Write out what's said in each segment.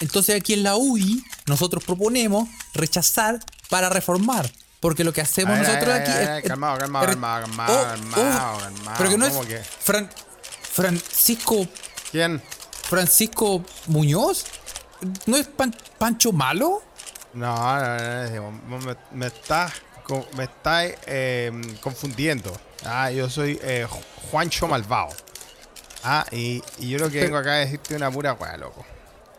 Entonces aquí en la UI nosotros proponemos rechazar para reformar. Porque lo que hacemos nosotros aquí es, calmado, calmado, calmado, calmado, Oh, calmado, oh, calmado, Pero que no es ¿cómo que? Fran- Francisco ¿Quién? Francisco Muñoz. ¿No es Pan- Pancho Malo? No, no, no, no, me, me estás, me estás eh, confundiendo. Ah, yo soy eh, Ju- Juancho Malvado. Ah, y, y yo lo que vengo acá es decirte una pura weá, loco.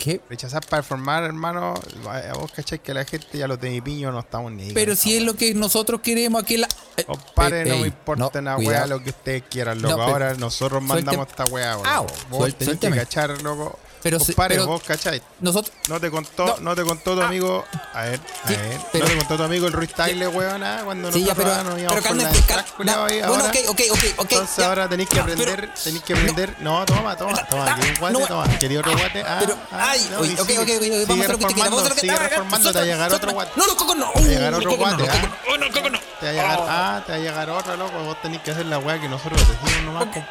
¿Qué? Rechazar para formar, hermano. A vos cachai que la gente ya los de mi piño no estamos ni. Pero si es lo que nosotros queremos aquí la. Compadre, eh, no me importa cuidado. weá lo que ustedes quieran, loco. Ahora nosotros mandamos esta weá, weón. Au, Vos tenés que cachar, loco. Pero Compadre, pero- vos cachai. Nosotros. No te contó, No. no, te contó tu Ah. amigo. A ver, a ver. pero- no te contó tu amigo el Ruiz Tagle, weón, ah, cuando Sí, ya, nosotros pero. nos íbamos Pero por carne la de entrada, cal- culiao, no, ahí, Bueno, ahora. ok, ok, ok, ok. Entonces ya. ahora tenéis que aprender, tenéis que aprender. No, toma, toma, toma. Ah, ¿Quería un guate? no, toma. ¿Quería otro guate? Ah, Pero, ah, ay, no, ok, ok, ok, vamos a hacer lo que te quieras, vamos a hacer lo que ah, reformando, te va a llegar otro guate. No, no, coco no. Te va a llegar Uh, otro no, guate, ah. no. Oh, no, no. Te va a llegar, ah, te va a llegar otro, loco. Vos tenés que hacer la weá que nosotros decimos nomás, ya.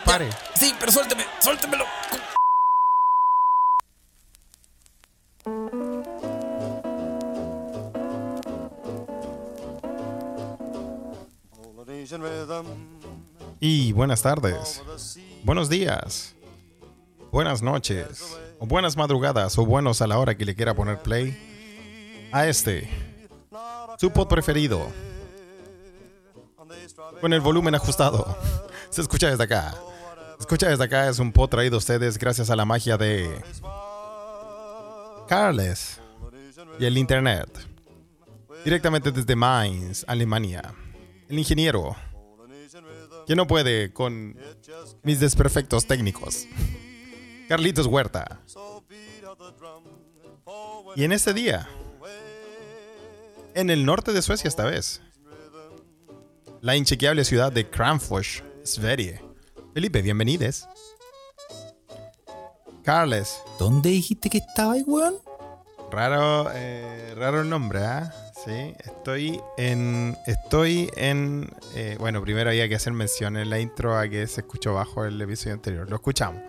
Sí, pero suélteme, suéltemelo. Y buenas tardes, buenos días, buenas noches, o buenas madrugadas, o buenos a la hora que le quiera poner play a este, su pod preferido, con el volumen ajustado. Se escucha desde acá. Escucha desde acá, es un pod traído a ustedes gracias a la magia de Carles y el Internet. Directamente desde Mainz, Alemania. El ingeniero que no puede con mis desperfectos técnicos. Carlitos Huerta. Y en este día, en el norte de Suecia esta vez, la inchequeable ciudad de Kramfors, Sverige. Felipe, bienvenides. Carles, ¿Dónde dijiste que estaba weón? raro, eh, raro el nombre, ¿ah? Sí, estoy en. Estoy en. eh, bueno, primero había que hacer mención en la intro a que se escuchó bajo el episodio anterior. Lo escuchamos.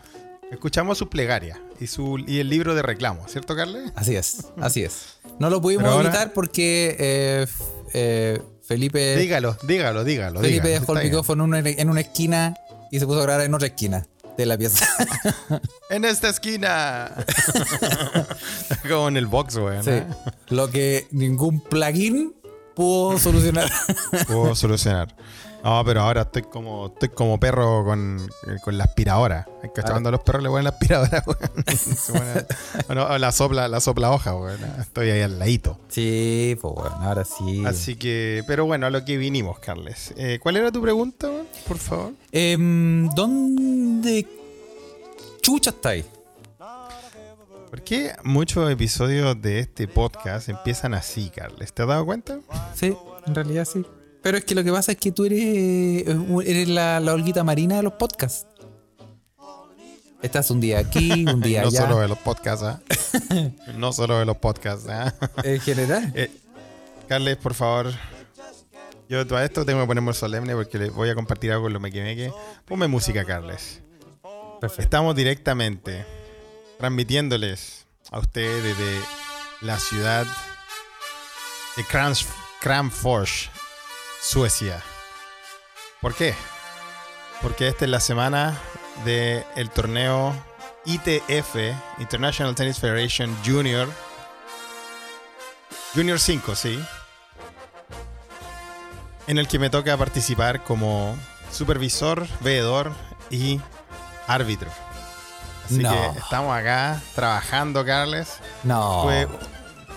Escuchamos su plegaria y, su, y el libro de reclamo, ¿cierto, Carles? Así es, así es. No lo pudimos ahora- evitar porque eh, eh, Felipe, Dígalo, dígalo, dígalo. Felipe dígalo, dejó el micrófono en una, en una esquina y se puso a grabar en otra esquina de la pieza. En esta esquina. Como en el box, güey. Sí. Lo que ningún plugin pudo solucionar. Puedo solucionar. No, pero ahora estoy como estoy como perro con, con la aspiradora. Que cuando a los perros le ponen la aspiradora, weón. Bueno, la sopla, la sopla hoja, weón. Estoy ahí al ladito. sí, pues bueno, ahora sí. Así que, pero bueno, a lo que vinimos, Carles. Eh, ¿Cuál era tu pregunta, weón? Por favor. Em, ¿Dónde chucha estáis? ¿Por qué muchos episodios de este podcast empiezan así, Carles? ¿Te has dado cuenta? Sí, en realidad sí. Pero es que lo que pasa es que tú eres, eh, eres la, la olguita marina de los podcasts. Estás un día aquí, un día no allá. solo de los podcasts, ¿ah? no solo de los podcasts, ¿ah? En general. Eh, Carles, por favor. Yo a esto tengo que ponerme solemne porque le voy a compartir algo con lo mequemeque. Ponme música, Carles. Perfecto. Estamos directamente transmitiéndoles a ustedes desde la ciudad de Kramfors, Suecia. ¿Por qué? Porque esta es la semana del torneo ITF, International Tennis Federation Junior. Junior 5, sí. En el que me toca participar como supervisor, veedor y árbitro. Así No. que estamos acá trabajando, Carles. No. Tuve,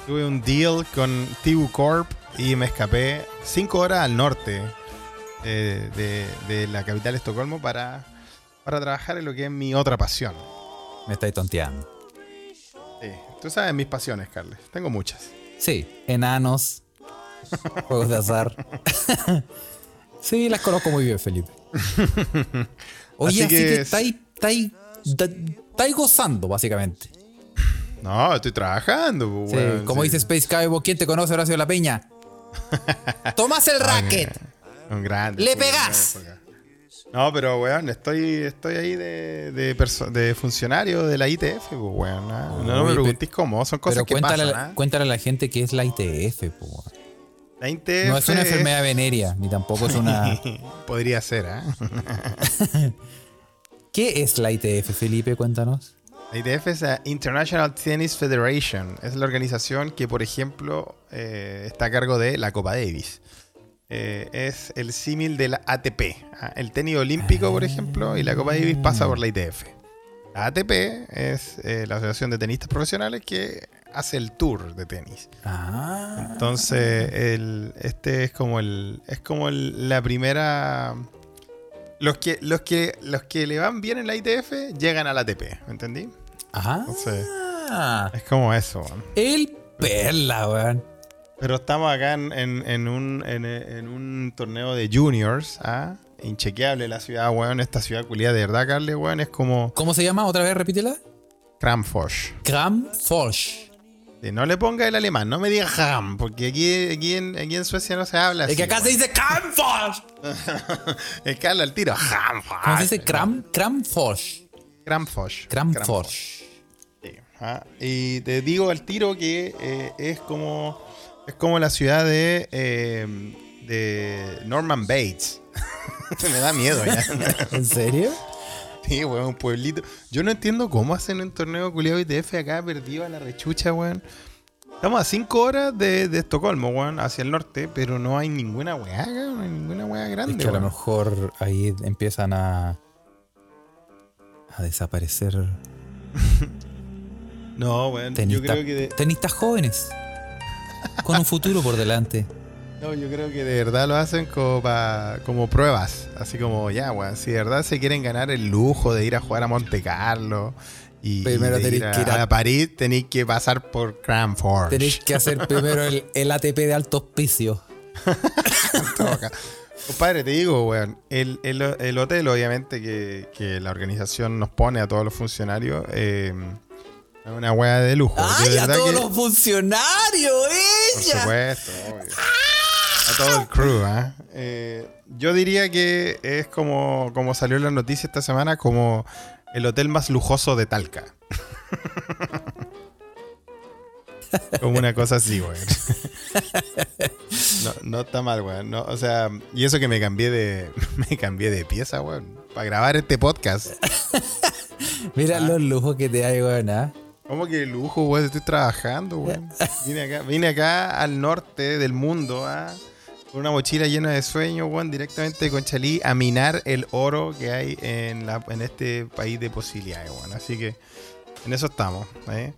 tuve un deal con Tibu Corp y me escapé cinco horas al norte eh, de, de la capital Estocolmo para, para trabajar en lo que es mi otra pasión. Me estáis tonteando. Sí, tú sabes mis pasiones, Carles. Tengo muchas. Sí, enanos, juegos de azar. sí, las conozco muy bien, Felipe. Oye, Así así, que que es- estáis, estáis, estáis gozando, básicamente. No, estoy trabajando. pues, Sí, weón, como sí. dice Space Cowboy, ¿quién te conoce, Horacio de la Peña? Tomás el racket. Un grande. Le pegás. no, pero weón, estoy, estoy ahí de, de, de funcionario de la ITF, pues, weón. ¿ah? No, no me preguntéis cómo, son cosas Pero que cuéntale, pasan. a la- ¿ah? cuéntale a la gente que es la ITF, weón. La ITF No es una enfermedad venérea, ni tampoco es una. Podría ser, ¿ah? ¿Qué es la ITF, Felipe? Cuéntanos. La ITF es la International Tennis Federation. Es la organización que, por ejemplo, eh, está a cargo de la Copa Davis. Eh, es el símil de la ATP. ¿ah? El tenis olímpico, por ejemplo, y la Copa Davis pasa por la ITF. La ATP es eh, la Asociación de Tenistas Profesionales que hace el tour de tenis. Ah. Entonces, el, este es como el. Es como el- la primera. Los que, los, que, los que le van bien en la ITF llegan a la ATP, ¿me entendí? Ah. Entonces, es como eso. weón. El perla, weón. Pero estamos acá en, en- en un, en, en un torneo de juniors, ¿ah? Inchequeable la ciudad, weón. Esta ciudad culiada de verdad, Carle, weón, es como ¿Cómo se llama? Otra vez, repítela. Kramfors. Sí, No le ponga el alemán, no me diga Ham, porque aquí, aquí, en, aquí en Suecia no se habla así. Es que acá se dice Kramfors. Es que habla al tiro. Ham, ¿Cómo se dice? Kram. Kramfors. Sí, ah, Y te digo al tiro que eh, es como es como la ciudad de, eh, de Norman Bates. Me da miedo ya. ¿En serio? sí, weón, un pueblito. Yo no entiendo cómo hacen un torneo culiado ITF acá perdido a la rechucha, weón. Estamos a 5 horas de, de Estocolmo, weón, hacia el norte, pero no hay ninguna weá no hay ninguna weá Es grande, que a lo mejor ahí empiezan a. a desaparecer No, weón, yo tenistas, creo que de, tenistas jóvenes. Con un futuro por delante. No, yo creo que de verdad lo hacen como, pa- como pruebas. Así como, ya, weón, si de verdad se quieren ganar el lujo de ir a jugar a Monte Carlo y, Primero tenéis a, que ir a- a París, tenéis que pasar por Cranford. Tenéis que hacer primero el, el ATP de alto auspicio. Compadre, te digo, weón, el, el- el hotel, obviamente, que, que la organización nos pone a todos los funcionarios, eh, es una weá de lujo. ¡Ay, a todos que- los funcionarios! Por ¡Ella! supuesto, obvio. A todo el crew, ¿ah? Eh, yo diría que es como, como salió en la noticia esta semana, como el hotel más lujoso de Talca. como una cosa así, güey. No, no está mal, güey. No, o sea, y eso que me cambié de, me cambié de pieza, güey. Para grabar este podcast. Mira los lujos que te hay, weón. ¿ah? ¿Cómo que lujo, güey? Estoy trabajando, güey. Vine acá, vine acá al norte del mundo, ¿ah? con una mochila llena de sueños, güey, directamente con Chalí a minar el oro que hay en, la, en este país de posibilidades, güey. Así que en eso estamos, ¿eh?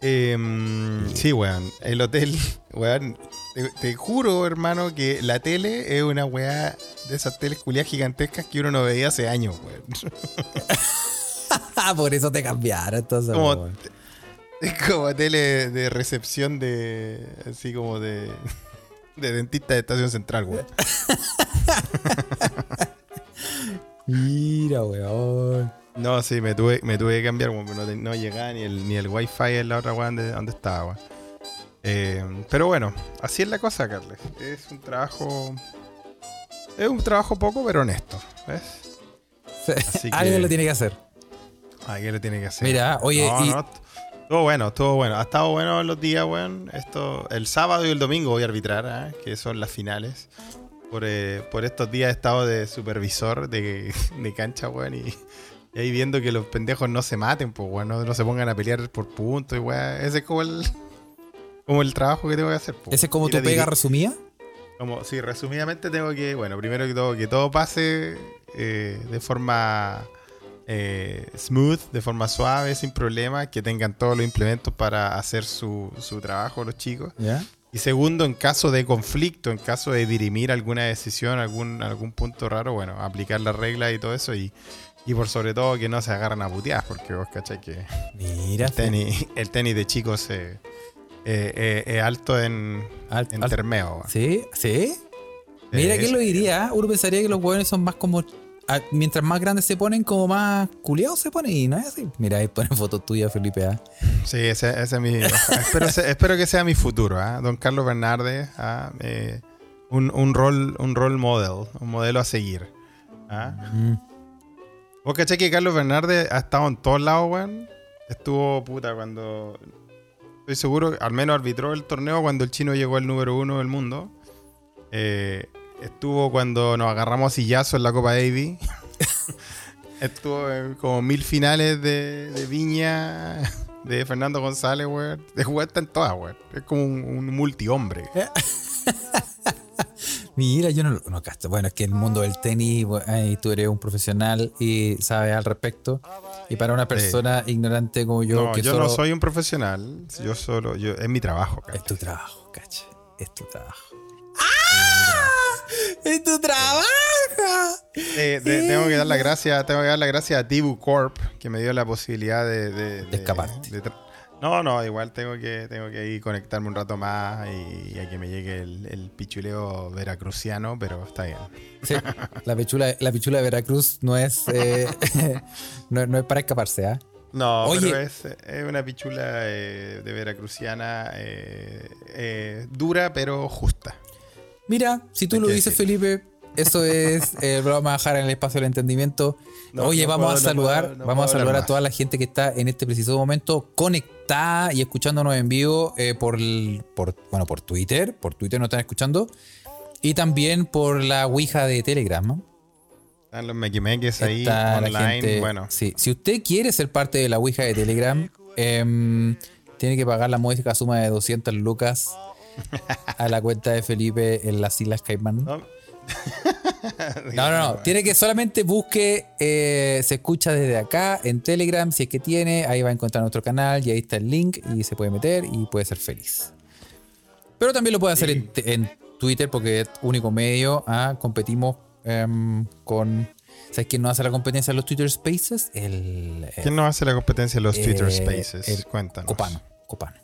Em, sí, weón. El hotel, weón. Te, te juro, hermano, que la tele es una weá de esas teles culiadas gigantescas que uno no veía hace años, weón. Por eso te cambiaron, entonces. Como, es como tele de recepción de. Así como de. De dentista de estación central, weón. Mira, weón. No, sí, me tuve, me tuve que cambiar, weón. No, no llegaba ni el, ni el wifi en la otra weón de donde estaba, weón. Eh, pero bueno, así es la cosa, Carles. Es un trabajo. Es un trabajo poco, pero honesto. ¿Ves? Así que- Alguien lo tiene que hacer. Alguien lo tiene que hacer. Mira, oye, No, y- no, Estuvo bueno, estuvo bueno. Ha estado bueno los días, weón. Esto, el sábado y el domingo voy a arbitrar, ¿ah? que son las finales. Por, eh, por estos días he estado de supervisor de, de cancha, weón. Y, y ahí viendo que los pendejos no se maten, pues, weón. No, no se pongan a pelear por puntos y weón. Ese es como el, como el trabajo que tengo que hacer. pues. ¿Ese es como tu pega resumida? como, sí, resumidamente tengo que, bueno, primero que todo, que todo pase eh, de forma eh, smooth, de forma suave, sin problemas, que tengan todos los implementos para hacer su, su trabajo los chicos. ¿Ya? Y segundo, en caso de conflicto, en caso de dirimir alguna decisión, algún, algún punto raro, bueno, aplicar las reglas y todo eso y, y por sobre todo que no se agarran a putear, porque vos cachai que Mira. el tenis, el tenis de chicos eh, eh, eh, es alto en, Al- en al- termeo. ¿Sí? ¿Sí? Mira, ¿quién lo diría? Uno pensaría que los hueones son más como. Mientras más grandes se ponen, como más culiados se ponen y no es así. Mira, ahí ponen fotos tuyas, Felipe. ¿ah? Sí, ese, ese es mi. espero, espero que sea mi futuro, ¿ah? Don Carlos Bernardes, ¿ah? Eh, un, un rol, un role model, un modelo a seguir. Mm. ¿Vos caché que Carlos Bernardes ha estado en todos lados, weón? Estuvo puta cuando. Estoy seguro, al menos arbitró el torneo cuando el chino llegó al número uno del mundo. Eh, estuvo cuando nos agarramos a sillazo en la Copa Davis. estuvo en como mil finales de, de Viña, de Fernando González, weón. De jugar está en todas, weón. Es como un, un multihombre. Mira, yo no lo no cacho. Bueno, es que en el mundo del tenis, ay, tú eres un profesional y sabes al respecto. Y para una persona ignorante como yo, no, que yo solo no soy un profesional. Yo solo, yo, es mi trabajo, cara. es tu trabajo, caché. Es tu trabajo. ¡Ah! ¡Es tu trabajo! Eh, de- tengo que dar las gracias, tengo que dar las gracias a Dibu Corp que me dio la posibilidad de, de, de- escaparte. de tra- no, no, igual tengo que, tengo que ir conectarme un rato más y, y a que me llegue el, el pichuleo veracruciano, pero está bien. Sí, la pichula, la pichula de Veracruz no es, eh, no, no es para escaparse, ¿ah? No, Oye. pero es, es una pichula eh, de veracruciana eh, eh, dura pero justa. Mira, si tú lo dices, decir. Felipe, eso es, eh, vamos a dejar en el espacio del entendimiento. No, Oye, no vamos puedo, a no saludar, puedo, vamos a saludar a toda la gente que está en este preciso momento conectada y escuchándonos en vivo eh, por, bueno, por Twitter, por Twitter nos están escuchando, y también por la Ouija de Telegram. Están los mequimeques ahí Está la online. gente- bueno, sí. Si usted quiere ser parte de la Ouija de Telegram, em, tiene que pagar la módica suma de 200 lucas a la cuenta de Felipe en las Islas Caimán. ¿no? No, no, no. Tiene que solamente busque, eh, se escucha desde acá en Telegram, si es que tiene, ahí va a encontrar nuestro canal y ahí está el link y se puede meter y puede ser feliz. Pero también lo puede hacer en, te- en Twitter porque es único medio. ah, Competimos em, con... ¿Sabes quién nos hace la competencia en los Twitter Spaces? El... ¿Quién nos hace la competencia en los Twitter eh, Spaces? el Cuéntanos. Copano. Copano.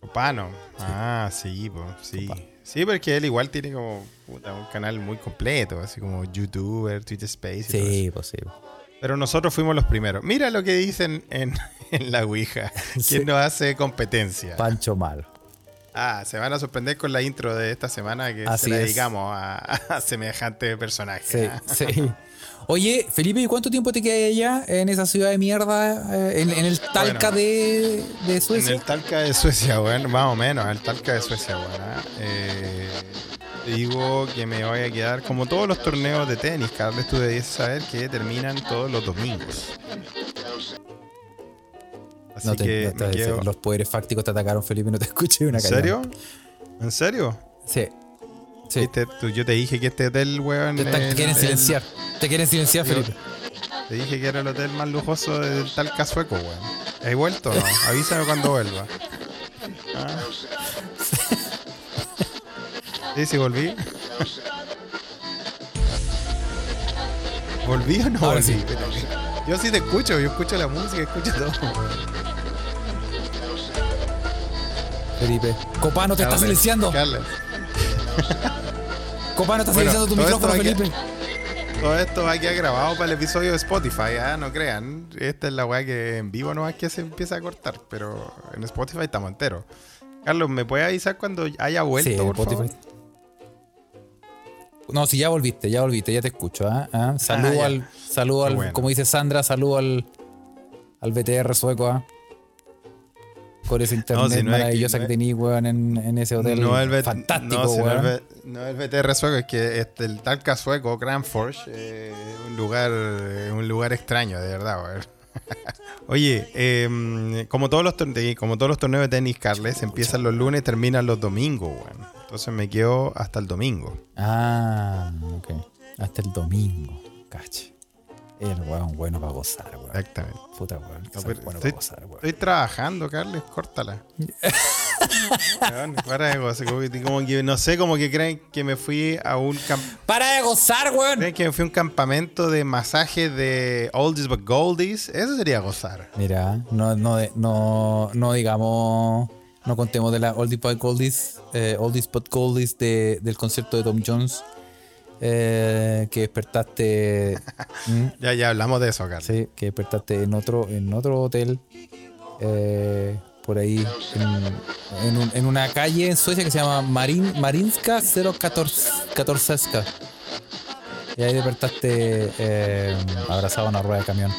Copano. Ah, sí, pues, sí. Copano. Sí, porque él igual tiene como puta, un canal muy completo, así como YouTuber, Twitter Space. y. Sí, pues sí. Pero nosotros fuimos los primeros. Mira lo que dicen en, en la Ouija. ¿Quién Sí. nos hace competencia? Pancho Malo. Ah, se van a sorprender con la intro de esta semana que Así se la dedicamos a, a semejante personaje. Sí, sí. Oye, Felipe, ¿y cuánto tiempo te queda allá en esa ciudad de mierda? eh, en, en el Talca Bueno. de, de En Suecia. el Talca de Suecia, bueno, más o menos, el Talca de Suecia, bueno. Eh, te digo que me voy a quedar como todos los torneos de tenis, Carles, tú debes saber que terminan todos los domingos. Así No te- que no te- me quedo- los poderes fácticos te atacaron, Felipe, no te escuché una ¿En serio? ¿En serio? Sí. Sí. ¿Viste? Tú- yo te dije que este hotel, weón. Te, el- quieren el- silenciar. Te quieren silenciar, Yo- Felipe. Te dije que era el hotel más lujoso del Talca sueco, weón. ¿Has vuelto o no? Avísame cuando vuelva. Ah. Sí, sí, volví. ¿Volví o no Ahora volví? sí. Yo sí te escucho, yo escucho la música, escucho todo. Felipe. Copano te está Carles, silenciando. Carles, Copano está Bueno, silenciando tu micrófono, a Felipe. Todo esto va a quedar grabado para el episodio de Spotify, ¿ah? no crean. Esta es la weá que en vivo no es que se empieza a cortar, pero en Spotify estamos enteros. Carlos, ¿me puedes avisar cuando haya vuelto, Sí, por Spotify. favor? No, si ya volviste, ya volviste, ya te escucho. ¿ah? ¿Ah? Saludo ya. al, saludo al, bueno. como dice Sandra, saludo al, al BTR sueco. ¿ah? Con internet si no es que- maravillosa no que, es- tenías, weón, en, en ese hotel No el, fantástico, no, si weón. no el BTR sueco, es que este, el Talca sueco, Cranfors, eh, un lugar eh, un lugar extraño, de verdad. weón. Oye, eh, como, todos los torne- como todos los torneos de tenis, Carles, empiezan los lunes, terminan los domingos, weón. Entonces me quedo hasta el domingo. Ah, ok. Hasta el domingo, cache. El weón bueno para gozar, weón. Exactamente. Puta weón. No, bueno estoy, para gozar, weón. estoy trabajando, Carles, córtala. Weón, para de cosas, como, que- como que no sé, como que creen que me fui a un camp ¡Para de gozar, weón! creen que me fui a un campamento de masaje de oldies but goldies. Eso sería gozar. Mira, no, no, no, no digamos, no contemos de la Oldie But Goldies, eh, Oldies But Goldies de- del concierto de Tom Jones, eh, que despertaste, ¿Mm? Ya, ya hablamos de eso, Carles. sí, que despertaste en otro, en otro hotel, eh, por ahí, en, en un- en una calle en Suecia que se llama Marin, Marinska 014, Y ahí despertaste eh, abrazado a una rueda de camión.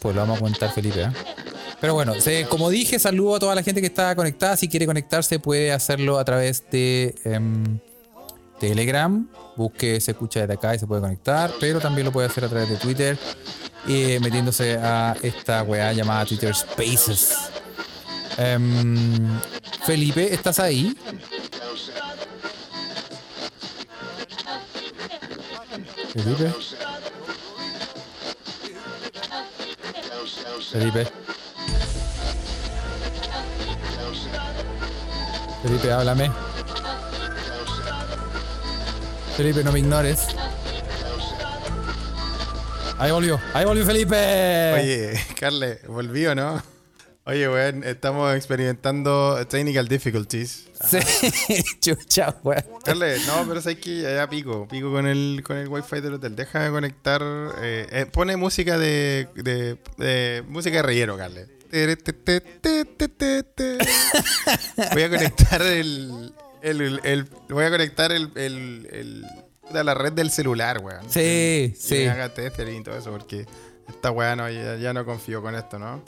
Pues lo vamos a contar, Felipe. ¿eh? Pero bueno, como dije, saludo a toda la gente que está conectada. Si quiere conectarse, puede hacerlo a través de em, Telegram. Busque, se escucha desde acá y se puede conectar. Pero también lo puede hacer a través de Twitter. Y metiéndose a esta weá llamada Twitter Spaces. Em, Felipe, ¿estás ahí? Felipe. Felipe. Felipe, háblame. Felipe, no me ignores. Ahí volvió, ahí volvió Felipe. Oye, Carle, volvió, ¿no? Oye, weón, estamos experimentando technical difficulties. Sí, chucha, weón. Carle, no, pero sabes que ya pico, pico con el, con el wifi del hotel. Deja de conectar. Eh, eh, pone música de, de, música de relleno, Carle. Voy a conectar el, el, el, voy a conectar el, el, el a la red del celular, weón. Sí, sí. haga y todo eso, porque esta weá no, ya, ya no confío con esto, ¿no?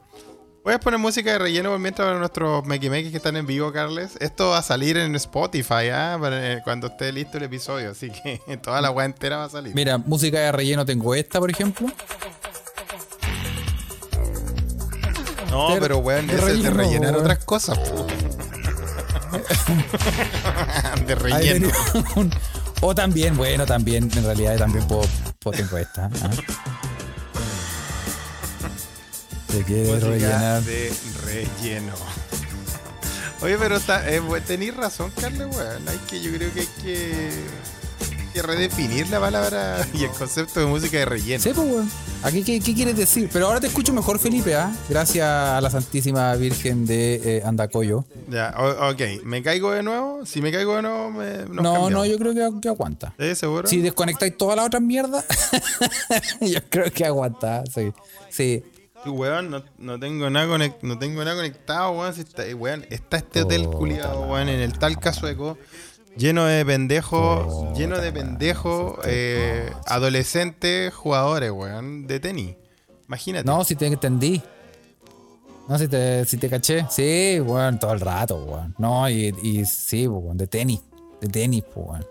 Voy a poner música de relleno mientras nuestros Meki que están en vivo, Carles. Esto va a salir en Spotify, ¿ah? cuando esté listo el episodio. Así que toda la weá entera va a salir. Mira, música de relleno tengo esta, por ejemplo. No, pero weón, es de rellenar otras cosas. de relleno. o también, bueno, también, en realidad también puedo, puedo tengo esta. ¿ah? Te quiere rellenar. De relleno. Oye, pero está, eh, tenéis razón, Carlos, weón. Hay que, yo creo que hay que, redefinir la palabra y el concepto de música de relleno. Sí, pues, weón. Aquí, ¿qué, quieres decir? Pero ahora te escucho mejor, Felipe, ¿ah? Gracias a la Santísima Virgen de eh, Andacoyo. Ya, ok. ¿Me caigo de nuevo? Si me caigo de nuevo, me. No, no, yo creo que, aguanta. ¿Sí, seguro? Si desconectáis toda la otra mierda, yo creo que aguanta, sí. Sí. Weón, no, tengo nada no tengo nada conectado, weón. está, weón, está este hotel culiado, weón, en el Talca sueco, lleno de pendejos, lleno de pendejos, eh, adolescentes jugadores, weón, de tenis. Imagínate. No, si te entendí. No, si te, si te caché. Sí, weón, todo el rato, weón. No, y, y sí, weón, de tenis. De tenis, weón.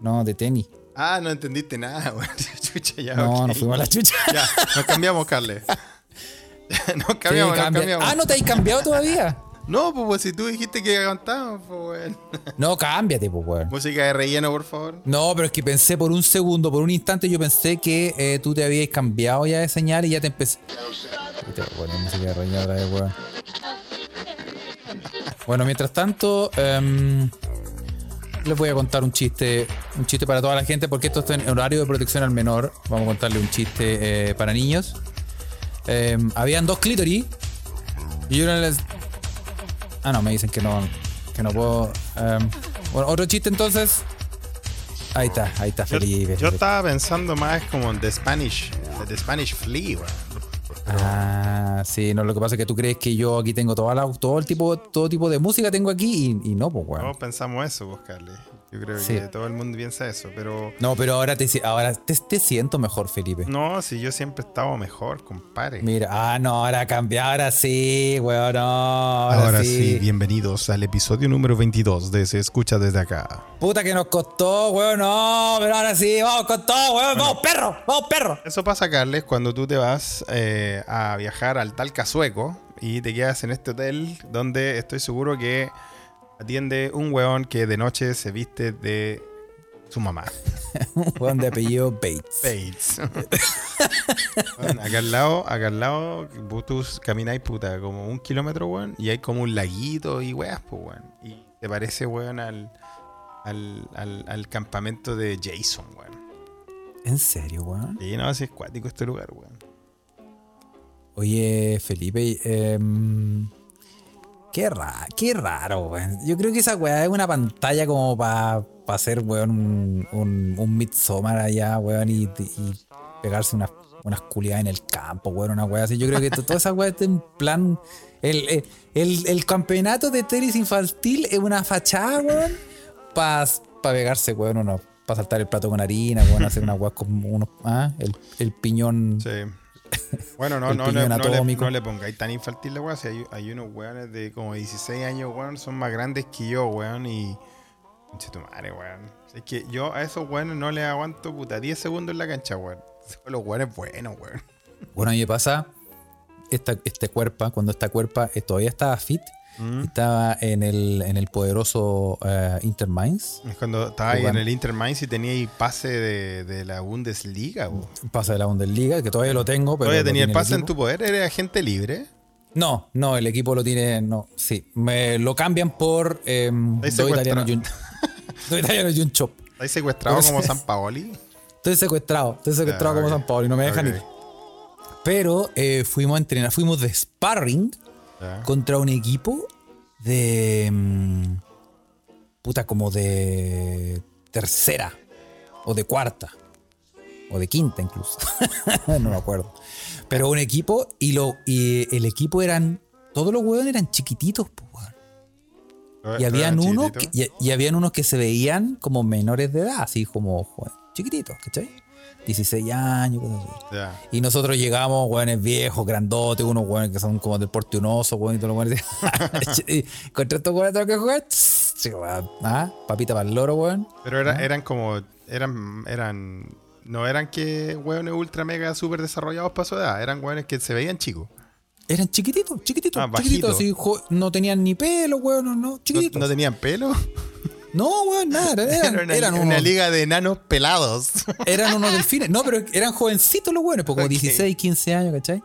No, de tenis. Ah, no entendiste nada, güey. Chucha, ya. No, nos fuimos a la chucha. Ya, nos cambiamos, Carle. nos cambiamos, nos cambiamos. Ah, ¿no te has cambiado todavía? No, pues, pues, si tú dijiste que aguantábamos, pues, No, cámbiate, pues, weón. Música de relleno, por favor. No, pero es que pensé por un segundo, por un instante, yo pensé que eh, tú te habías cambiado ya de señal y ya te empecé. Bueno, música de relleno otra vez, weón. Bueno, mientras tanto, eh, les voy a contar un chiste, un chiste para toda la gente, porque esto está en horario de protección al menor. Vamos a contarle un chiste eh, para niños. Em, habían dos clítoris y yo les. Ah, no, me dicen que no, que no puedo. Em, bueno, otro chiste entonces. Ahí está, ahí está, Felipe. Yo, estaba pensando más como en The Spanish, The Spanish Flea, Ah, sí, no, lo que pasa es que tú crees que yo aquí tengo toda la, todo el tipo, todo tipo de música tengo aquí y, no, pues, weón. Todos pensamos eso, pues, Carly. Yo creo que todo el mundo piensa eso, pero. No, pero ahora te, ahora te, siento mejor, Felipe. No, si yo siempre he estado mejor, compadre. Mira, ah, no, ahora cambia, ahora sí, weón, no. Ahora, sí. bienvenidos al episodio número 22 de Se Escucha desde acá. Puta que nos costó, weón, no, pero ahora sí, vamos con todo, weón, vamos, perro, vamos, perro. Eso pasa, Carles, cuando tú te vas eh, a viajar al Talca sueco y te quedas en este hotel donde estoy seguro que atiende un weón que de noche se viste de su mamá. un weón de apellido Bates. Bates. acá al lado, acá al lado, tú camináis puta como un kilómetro, weón, y hay como un laguito y weas, pues, weón. Y te parece, weón, al, al, al, campamento de Jason, weón. ¿En serio, weón? Sí, no, es cuático este lugar, weón. Oye, Felipe, eh, Qué, raro, qué raro, weón. Yo creo que esa weá es una pantalla como para hacer, weón, un, un, un allá, weón, y, pegarse unas, unas culiadas en el campo, weón, una weá así. Yo creo que toda esa weá es en plan. El, el, campeonato de tenis infantil es una fachada, weón, para pegarse, weón, unos para saltar el plato con harina, weón, hacer una weá con unos. Ah, el, el piñón. Sí. Bueno, no, no, no, no, le, no le pongáis tan infantil la weá. Si hay, hay unos weones de como 16 años, weón, son más grandes que yo, weón, y. Conche tu madre, weón. Es que yo a esos weones no les aguanto, puta, 10 segundos en la cancha, weón. Los weones buenos, weón. Bueno, a mí me pasa. Esta, este cuerpa, cuando esta cuerpa eh, todavía estaba fit, Mm. estaba en el, en el poderoso eh, Inter Mainz, Es cuando estaba ahí en el Inter Mainz y tenía ahí pase de, de la Bundesliga, pasa de la Bundesliga, que todavía lo tengo, pero. Todavía tenía el pase en tu poder, eres agente libre. No, no, el equipo lo tiene. No, sí. Me lo cambian por eh, dos italianos y un. secuestra- dos italianos y un chop. ¿Estás secuestrado como. San Paoli? Estoy secuestrado, estoy secuestrado Ya, como. San Pablo y no me dejan Ok. ir. Pero eh, fuimos a entrenar, fuimos de sparring Ya. contra un equipo de. mm, puta, como de tercera o de cuarta o de quinta incluso. no me acuerdo. Pero un equipo y, lo, y el equipo eran. Todos los huevos eran chiquititos, weón. Y habían, unos que, y, y habían unos que se veían como menores de edad, así como chiquititos, ¿cachai? 16 años, cosas así. Ya. Y nosotros llegamos, hueones viejos, grandotes, unos hueones que son como del porte un oso, hueón, y todos los hueones. y Contra estos hueones tengo que jugar. sí, ¿ah? Papita para el loro, hueón. Pero era- eran como. Eran. eran no eran que hueones ultra mega super desarrollados para su edad. Eran hueones que se veían chicos. Eran chiquititos, chiquititos, Ah, chiquititos. Así, no tenían ni pelo, hueón, no, No, chiquititos. no No, tenían pelo. Hueón, nada. Eran, Era una, eran una unos, liga de enanos pelados. eran unos delfines. No, pero eran jovencitos los hueones, pues como Ok. 16, 15 años, ¿cachai?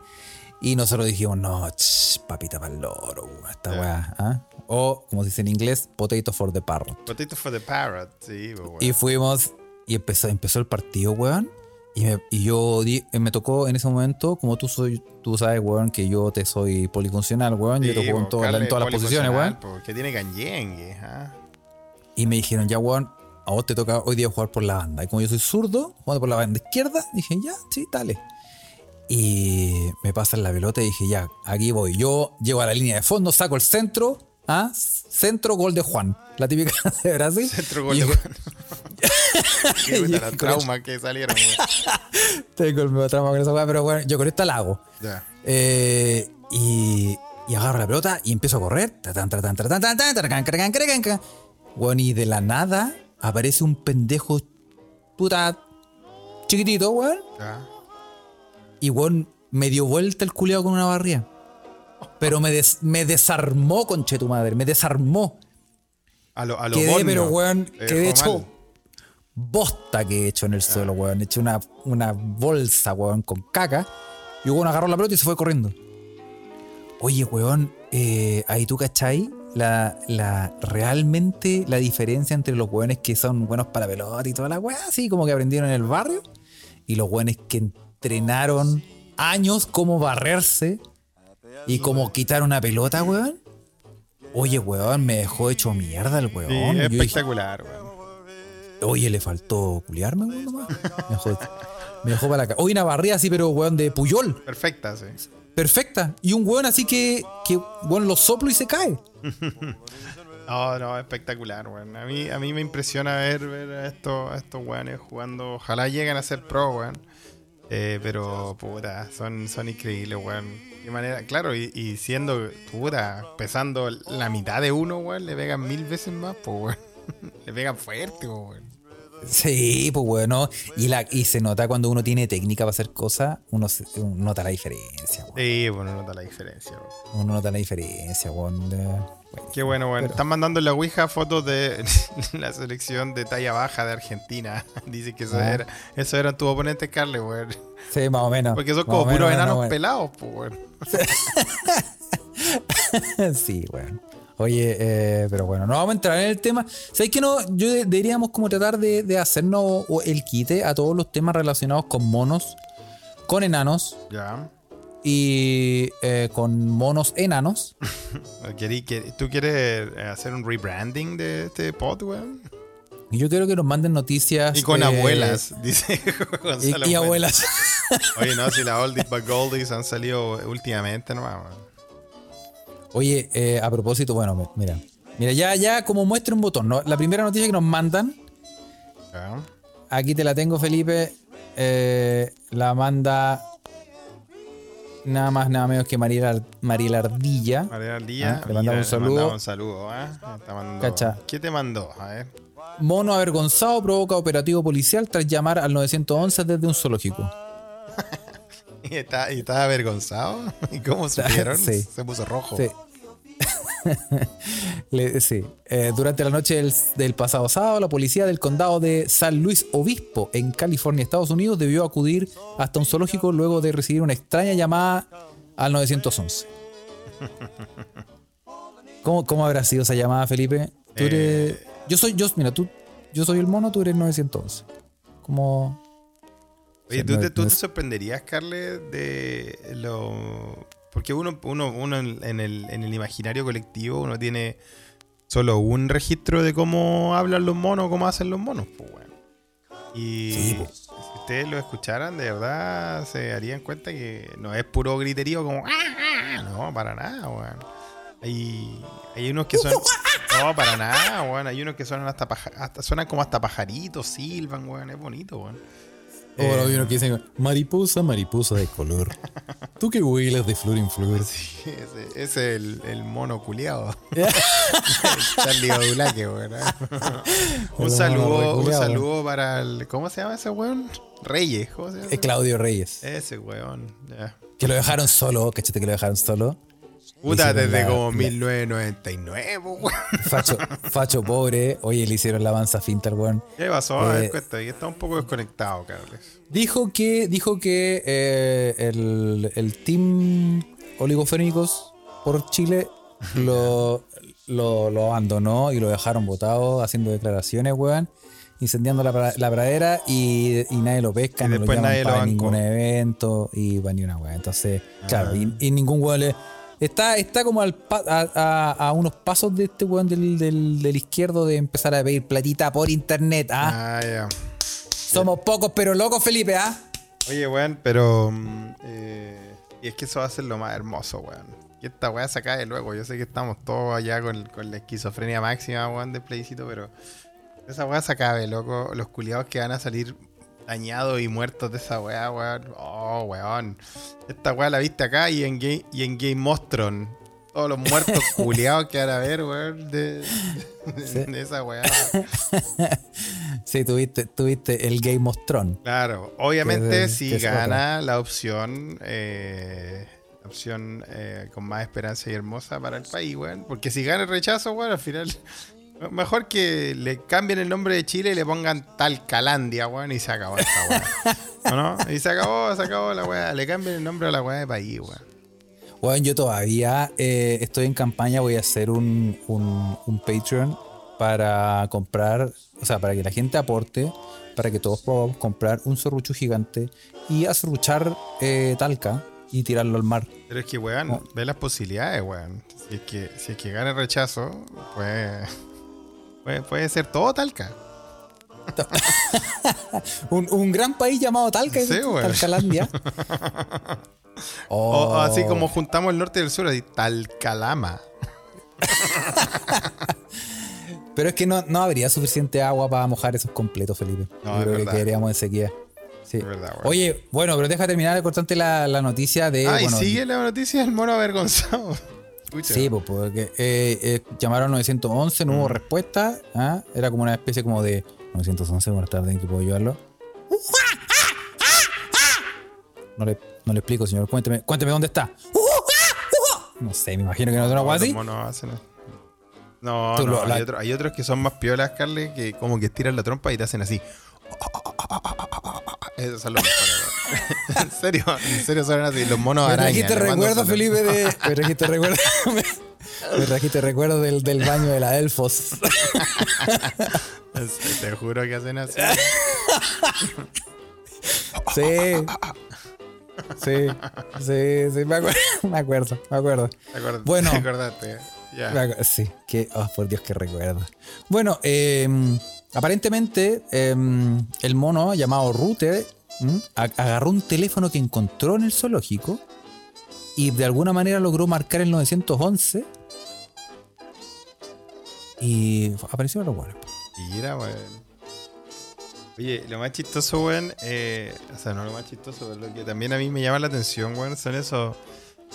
Y nosotros dijimos, no, ch, papita para el loro, esta Ya. weá. ¿ah? O, como se dice en inglés, potato for the parrot. Potato for the parrot. Sí, pues, weón. Y fuimos y empezó, empezó el partido, weón. Y, me- y yo di- eh, me tocó en ese momento, como tú soy, tú sabes, weón, que yo te soy polifuncional, weón. yo Sí, te juego en, po, todas las- posiciones, weón. polifuncional, po, Que tiene canyengue. ¿ah? Y me dijeron, ya, weón, a vos te toca hoy día jugar por la banda. Y como yo soy zurdo, jugando por la banda izquierda, dije, ya, sí, dale. Y me pasan la pelota y dije, ya, aquí voy. Yo llego a la línea de fondo, saco el centro, ¿ah? Centro, gol de Juan. La típica de Brasil. Centro gol Y de Juan. Qué traumas que salieron. Tengo el mismo trauma con esa weá, pero bueno, yo con esta la hago. Eh, y, y agarro la pelota y empiezo a correr. Weón, y de la nada aparece un pendejo puta chiquitito, weón. Y weón me dio vuelta el culeado con una barría. Pero me, des- me desarmó, conche tu madre, me desarmó. A lo, a lo Quedé, Borneo. pero weón, Eh, quedé hecho bosta que he hecho en el suelo, weón. He hecho una, una bolsa, weón, con caca. Y weón agarró la pelota y se fue corriendo. Oye, weón, eh, ahí tú cachai la, la, realmente la diferencia entre los weones que son buenos para pelota y toda la weá, así como que aprendieron en el barrio, y los weones que entrenaron años cómo barrerse y cómo quitar una pelota, weón. Oye, weón, me dejó hecho mierda el weón. Sí, Yo dije, espectacular, weón. Oye, le faltó culiarme, weón, nomás. Me dejó, me dejó para la Oye, una barrida así, pero weón, de Puyol. Perfecta, sí. Perfecta. Y un weón así que, que weón, lo soplo y se cae. No, no, espectacular, weón. A mí, a mí me impresiona ver, ver a estos, estos weones jugando. Ojalá lleguen a ser pro, weón. Eh, pero, puta, son, son increíbles, weón. Qué manera, claro, y, y siendo, puta, pesando la mitad de uno, weón, le pegan mil veces más, pues, weón. le pegan fuerte, weón. Sí, pues weón. ¿no? Y, la, y se nota cuando uno tiene técnica para hacer cosas, uno, se- uno nota la diferencia, weón. Sí, bueno, nota la diferencia, weón. Uno nota la diferencia, weón. weón. Qué bueno. Pero- Están mandando en la Ouija fotos de la selección de talla baja de Argentina. Dice que eso, Ah. era, eso eran tus oponentes, Carles, weón. Sí, más o menos. Porque son como menos, puros no, enanos pelados, pues, weón. sí, weón. Oye, eh, pero bueno, no vamos a entrar en el tema. ¿Sabes que no? Yo de- deberíamos como tratar de, de hacernos el quite a todos los temas relacionados con monos, con enanos Ya. y eh, con monos enanos. ¿Querí- que- ¿Tú quieres eh, hacer un rebranding de este pod, weón? Yo quiero que nos manden noticias. Y con eh, abuelas, dice Gonzalo y abuelas. Oye, no, si las oldies but goldies han salido últimamente nomás, weón. Oye, eh, a propósito, bueno, mi- mira. Mira, ya, ya como muestra un botón, ¿no? La primera noticia que nos mandan aquí te la tengo, Felipe. Eh, la manda nada más, nada menos que Mariela, Mariela Ardilla. Mariela Ardilla. Ah, le mandamos un saludo. Le mandamos un saludo, ¿eh? Mandó- Cacha. ¿Qué te mandó? A ver. Mono avergonzado provoca operativo policial tras llamar al 911 desde un zoológico. ¿Y está, y avergonzado? ¿Y cómo supieron? Sí. Se puso rojo. Sí. Le- sí. Eh, durante la noche del, del pasado sábado, la policía del condado de San Luis Obispo, en California, Estados Unidos, debió acudir hasta un zoológico luego de recibir una extraña llamada al 911. ¿Cómo, cómo habrá sido esa llamada, Felipe? Tú eres- Eh. yo soy, yo, mira, tú, yo soy el mono, tú eres 911. Como. Oye, Sí, ¿tú, no- te, tú no te es- sorprenderías, Carle, de lo... Porque uno, uno, uno en, en el, en el imaginario colectivo, uno tiene solo un registro de cómo hablan los monos, cómo hacen los monos, pues, weón. Y Sí, si ustedes lo escucharan, de verdad se darían cuenta que no es puro griterío como... "Ah, ah", No, para nada, weón. Hay, hay unos que son... No, para nada, weón. Hay unos que suenan hasta, paja- hasta suenan como hasta pajaritos, silban, weón. Es bonito, weón. Ahora Eh, hay uno que dice, mariposa, mariposa de color. Tú que huelas de flor en flor. Sí, ese, es el, el mono culiado. Charlie Badulaque. ¿eh? un saludo, un saludo para el. ¿Cómo se llama ese weón? Reyes, ¿cómo se llama? Es Claudio Reyes. Ese weón. ya. Que lo dejaron solo, cachete que lo dejaron solo. Puta, desde la- como la- 1999, weón. Facho, facho pobre. Oye, le hicieron la avanza finta al weón. ¿Qué pasó? Eh, cuenta, y está un poco desconectado, Carles. Dijo que, dijo que eh, el, el team oligofrénicos por Chile lo, lo, lo abandonó y lo dejaron botado haciendo declaraciones, weón. Incendiando la, la pradera y, y nadie lo pesca, Y no lo después llaman nadie lo para ningún evento y va ni una weá. Entonces, claro, Ah. y, y ningún weón le. Está, está como al pa- a, a- a unos pasos de este weón del, del, del izquierdo de empezar a pedir platita por internet. ¿ah? Ah, ya. Somos pocos pero locos, Felipe, ¿ah? Oye, weón, pero. mm, eh, y es que eso va a ser lo más hermoso, weón. Y esta weá se cae luego. Yo sé que estamos todos allá con, con la esquizofrenia máxima, weón, del plebiscito, pero. Esa weá se acabe, loco. Los culiados que van a salir dañados y muertos de esa weá, weón. Oh, weón. Esta weá la viste acá y en Game, y en Game Mostron. Todos los muertos culiados que van a ver, weón, de, de- Sí. de esa weá. Sí, tuviste, tuviste el Game Thrones. Claro, obviamente si gana la opción, eh, opción eh, con más esperanza y hermosa para el país, weón. Porque si gana el rechazo, weón, al final, mejor que le cambien el nombre de Chile y le pongan Talcalandia, weón, y se acabó esta weón. ¿O no? Y se acabó, se acabó la weá. Le cambien el nombre a la weá de país, weón. Bueno, yo todavía eh, estoy en campaña, voy a hacer un, un, un Patreon para comprar, o sea, para que la gente aporte, para que todos podamos comprar un serrucho gigante y aserruchar eh, talca y tirarlo al mar. Pero es que, weón, Oh. ve las posibilidades, weón. Si es que, si es que gana el rechazo, pues... Puede, puede ser todo Talca. Un, un gran país llamado Talca, Sí. Talcalandia. O, Oh. o así como juntamos el norte y el sur, así, Talcalama. Pero es que no, no habría suficiente agua para mojar esos completos, Felipe. No, Yo creo que quedaríamos en sequía. Sí. Verdad. Oye, bueno, pero deja terminar de cortarte la, la noticia de. ah, y bueno, sigue la noticia del mono avergonzado. Sí, pues porque eh, eh, llamaron 911, no Mm. hubo respuesta. ¿ah? Era como una especie como de 911, buenas tardes, ¿en qué puedo ayudarlo? No le, no le explico, señor. Cuénteme, cuénteme dónde está. No sé, me imagino que no es una así. No, Tú no, lo- la- hay, otro- hay otros que son más piolas, Carly, que como que estiran la trompa y te hacen así. Esos son los mejores. En serio, en serio son así. Los monos Me araña. trajiste le mando recuerdo, saludos. Felipe, de. Me trajiste recuerdo. me, me trajiste recuerdo del, del baño de la Elfos. Te juro que hacen así. Sí. Sí, sí, sí, me acuerdo, me acuerdo, me acuerdo. ¿Te acuerdas? Bueno. ¿Te acordaste? Ya. Me Sí, que, oh, por Dios, que recuerdo. Bueno, eh, aparentemente eh, el mono llamado Rute agarró un teléfono que encontró en el zoológico y de alguna manera logró marcar el 911 y apareció los buenos. Mira, güey. Oye, lo más chistoso, weón, eh, o sea, no lo más chistoso, pero lo que también a mí me llama la atención, weón, son esos,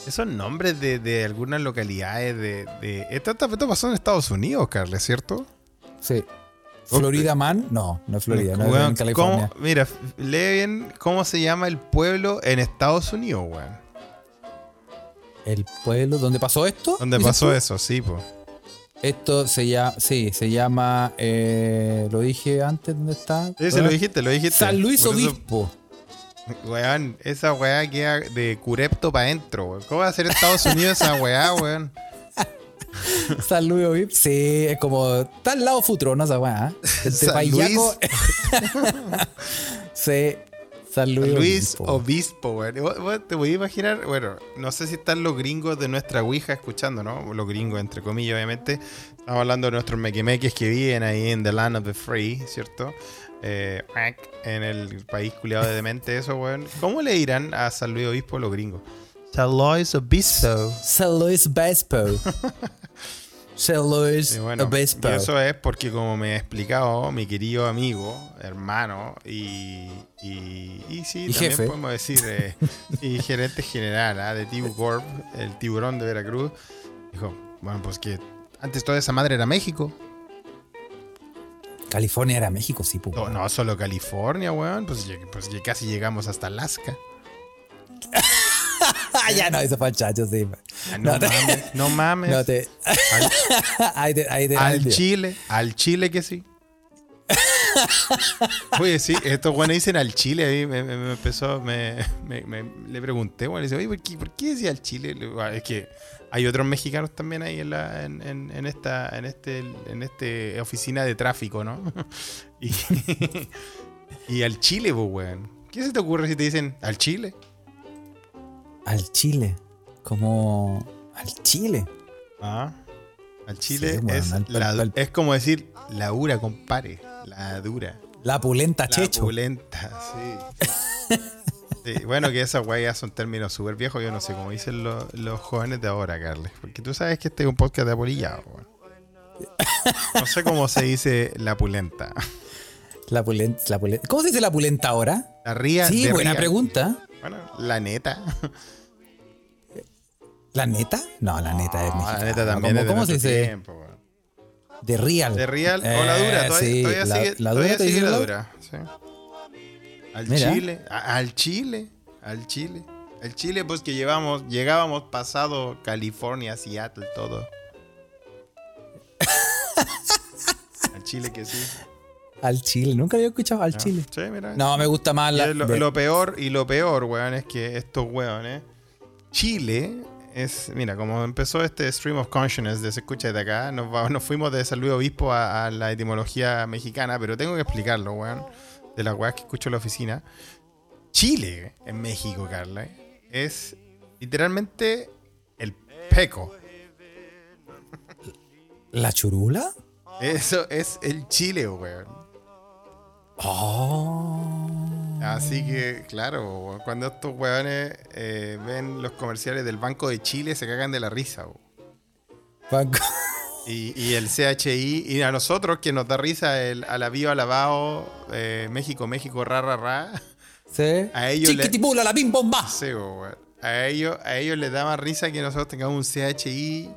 esos nombres de, de algunas localidades de... de esto, esto- esto pasó en Estados Unidos, Carles, ¿cierto? Sí. Florida Man, no, no es Florida, no, es en California. ¿cómo- mira, lee bien cómo se llama el pueblo en Estados Unidos, weón. El pueblo donde pasó esto. ¿Dónde dices pasó tú? eso? Sí, pues. Esto se llama, sí, se llama, eh, lo dije antes, ¿dónde está? Sí, se lo dijiste, lo dijiste. San Luis Por eso- Obispo. Weón, esa weá queda de Curepto para adentro, weón. ¿Cómo va a ser Estados Unidos esa weá, weón? San Luis Obispo. Sí, es como, está al lado futuro, no esa weá. Entre San Payaco- sí, San Luis, Luis Obispo. Obispo, weón. ¿Vos- vos ¿Te voy a imaginar? Bueno, no sé si están los gringos de nuestra Ouija escuchando, ¿no? Los gringos, entre comillas, obviamente. Estamos hablando de nuestros mequimeques que viven ahí en The Land of the Free, ¿cierto? Eh, en el país culiado de demente, eso, weón. ¿Cómo le dirán a San Luis Obispo los gringos? San Luis Obispo. San Luis Obispo. San Luis Y bueno, Obispo. y eso es porque como me ha explicado mi querido amigo, hermano y, y, y sí, Y también jefe. podemos decir, eh, y gerente general ah, de Tibu Corp, el tiburón de Veracruz, dijo, bueno, pues que antes toda esa madre era México. California era México, sí, pu. No, no solo California, weón, pues, pues ya casi llegamos hasta Alaska. Ah, ya no, eso fue chacho, sí. Ah, no, No te- mames, no mames. No te. ahí te, ahí te Al ahí Chile, al Chile que sí. Oye, sí, estos buenos dicen al Chile. A mí me, me- me empezó, me, le pregunté, bueno, le dice, oye, ¿por qué, por qué decía al Chile? "Ah, es que hay otros mexicanos también ahí en, la, en, en- en esta en este, en este oficina de tráfico, ¿no? y, y al Chile, pues, weón. ¿Qué se te ocurre si te dicen al Chile? Al Chile. Como. Al Chile. Ah, al Chile Sí, es, al- la- al- al- es como decir la dura, compare. La dura. La pulenta La Checho. pulenta, sí. Sí, Bueno, que esas weas son términos súper viejos. Yo no sé cómo dicen lo- los jóvenes de ahora, Carles. Porque tú sabes que este es un podcast de apolillado. No sé cómo se dice la pulenta. La pulenta, la pulenta. ¿Cómo se dice la pulenta ahora? La ría. Sí, de buena ría. pregunta. Bueno, la neta. ¿La neta? No, la neta es mexicana. la neta también ¿Cómo, es de cómo se dice? tiempo. De real. De real o la dura. Eh, Todavía, sí, todavía la, sigue, la todavía dura te sigue la- dura. sí. Al Mira. Chile. a- al Chile. Al Chile. El Chile, pues que llevamos, llegábamos pasado California, Seattle, todo. Al Chile que sí. Al Chile. Nunca había escuchado al No. Chile. Sí, mira. No, me gusta más la. lo, de- lo peor, y lo peor, weón, es que estos weones. Chile es. Mira, como empezó este stream of consciousness de se escucha desde acá, nos, va- nos fuimos de San Luis Obispo a, a la etimología mexicana, pero tengo que explicarlo, weón. De las weas que escucho en la oficina. Chile, en México, Carla, es literalmente el peco. ¿La churula? Eso es el Chile, weón. Oh. Así que, claro, cuando estos weones eh, ven los comerciales del Banco de Chile, se cagan de la risa. bo. Banco- Y, y el CHI, y a nosotros que nos da risa el alabío alabao, eh, México, México, ra, ra, ra. ¿Sí? A ellos le- la bim bomba. Sí, bo, a, ellos, a ellos les da más risa que nosotros tengamos un CHI,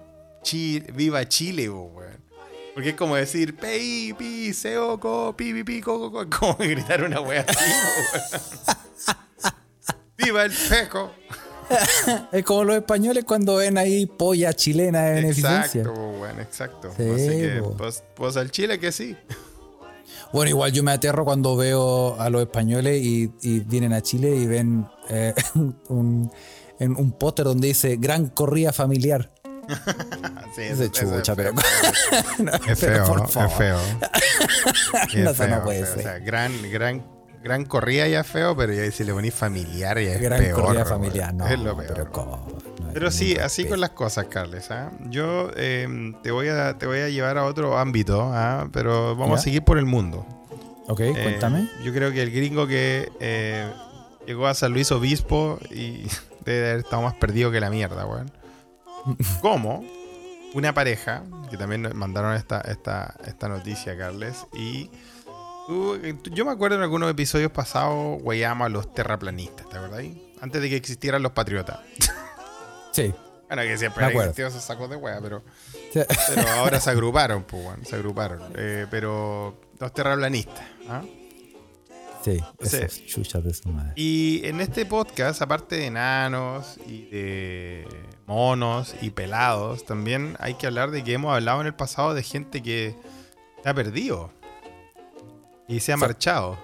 Chi- viva Chile, bo, weón. Porque es como decir, pei, pi, seo, co, pi, pi, pi, co, co, co", como gritar una wea así. ¡Viva el peco! Es como los españoles cuando ven ahí polla chilena en. Exacto, weón, exacto. Sí, Así que, pues, pues al Chile que sí. Bueno, igual yo me aterro cuando veo a los españoles y, y vienen a Chile y ven eh, un, un póster donde dice Gran Corrida Familiar. Sí, chucha, es pero- feo. No, Es pero feo, por es favor. feo. Sí, No, es no feo, puede feo. ser. O sea, gran, gran, gran corrida ya es feo, pero ya si le ponís familiar ya es Gran peor. corrida familiar, no. Es lo peor. Pero, ¿cómo? No, Pero no, sí, así con las cosas, Carles. ¿ah? Yo eh, te, voy a, te voy a llevar a otro ámbito, ¿ah? pero vamos ¿Ya? a seguir por el mundo. Ok, Eh, cuéntame. yo creo que el gringo que eh, llegó a San Luis Obispo y debe haber estado más perdido que la mierda, weón. Como una pareja, que también mandaron esta, esta, esta noticia, Carles, y tú- yo me acuerdo en algunos episodios pasados, weyamos a los terraplanistas, ¿te acuerdas? Antes de que existieran los patriotas. Sí. Bueno, que siempre existido esos sacos de wea, pero, Sí. pero ahora se agruparon, pues, se agruparon. Eh, pero los terraplanistas. ¿ah? Sí, esos chuchas de su madre. Y en este podcast, aparte de enanos y de monos y pelados, también hay que hablar de que hemos hablado en el pasado de gente que se ha perdido y se ha marchado.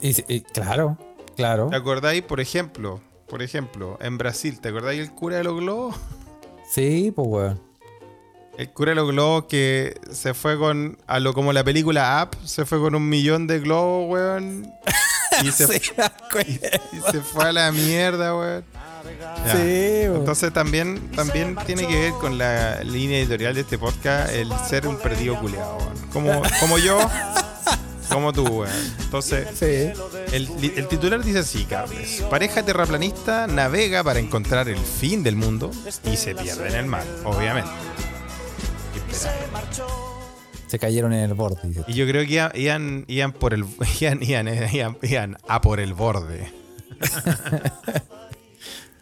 Y, y claro, claro. ¿Te acordáis, por ejemplo, por ejemplo, en Brasil, ¿te acordáis el cura de los globos? Sí, pues weón. El cura de los globos que se fue con, a lo como la película Up, se fue con un millón de globos, weón. Y se, Sí, acuerdo. y se fue a la mierda, weón. Ya. Sí. Entonces también, también tiene que ver con la línea editorial de este podcast el ser un perdido culeado. Como, como yo, como tú, weón. Entonces, Sí. el, el titular dice así, Carles. Pareja terraplanista navega para encontrar el fin del mundo y se pierde en el mar, obviamente. Se cayeron en el borde. dice. Y yo creo que iban, iban, iban por el iban, iban, iban- iban a por el borde.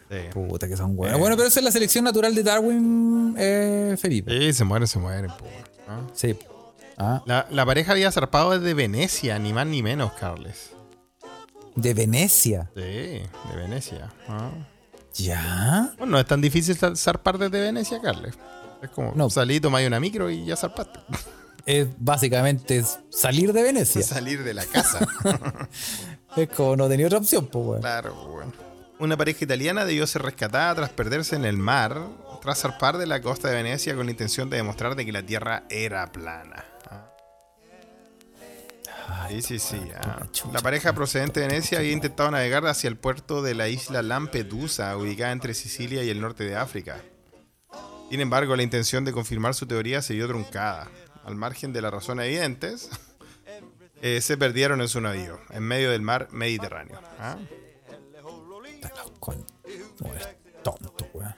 Sí. Puta que son buenos. Bueno, pero esa es la selección natural de Darwin, eh, Felipe. Sí, se mueren, se mueren. ¿no? Sí. Ah, La, la pareja había zarpado desde Venecia, ni más ni menos, Carles. de Venecia. Sí, de Venecia. ah. ¿Ya? Bueno, no es tan difícil zar- zarpar desde Venecia, Carles. Es como No. salir, tomar una micro y ya zarpaste. Es básicamente salir de Venecia. Salir de la casa. Es como no tenía otra opción, pues, weón. claro, bueno. Una pareja italiana debió ser rescatada tras perderse en el mar, tras zarpar de la costa de Venecia con la intención de demostrar de que la Tierra era plana. Ah. Sí, sí, sí. ah. La pareja procedente de Venecia había intentado navegar hacia el puerto de la isla Lampedusa, ubicada entre Sicilia y el norte de África. Sin embargo, la intención de confirmar su teoría se vio truncada. Al margen de las razones evidentes, eh, se perdieron en su navío, en medio del mar Mediterráneo. ¿ah? Puta la con- No eres tonto, weón.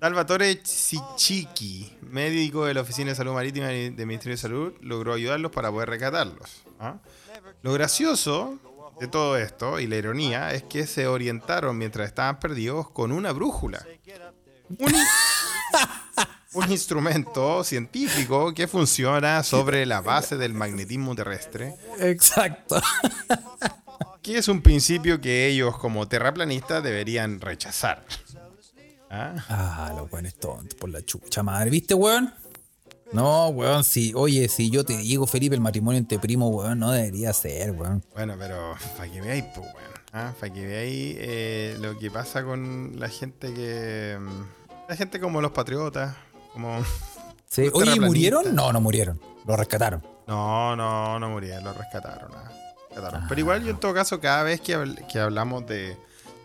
Salvatore Ciccichi, médico de la Oficina de Salud Marítima del Ministerio de Salud, logró ayudarlos para poder rescatarlos. ¿ah? Lo gracioso de todo esto y la ironía es que se orientaron mientras estaban perdidos con una brújula. Un, un instrumento científico que funciona sobre la base del magnetismo terrestre, Exacto. que es un principio que ellos como terraplanistas deberían rechazar. ¿Ah? Ah, los weones tontos por la chucha madre. ¿Viste, weón? No, weón, si, oye, si yo te digo, Felipe, el matrimonio entre primo, weón, no debería ser, weón. Bueno, pero para que veáis, pues, bueno. Para que veáis eh, lo que pasa con la gente que. mm, La gente como los patriotas, como. Sí. Oye, ¿y terraplanistas. murieron? No, no murieron. Lo rescataron. No, no, no murieron, lo rescataron. ah, rescataron. Pero igual yo en todo caso, cada vez que, habl- que hablamos de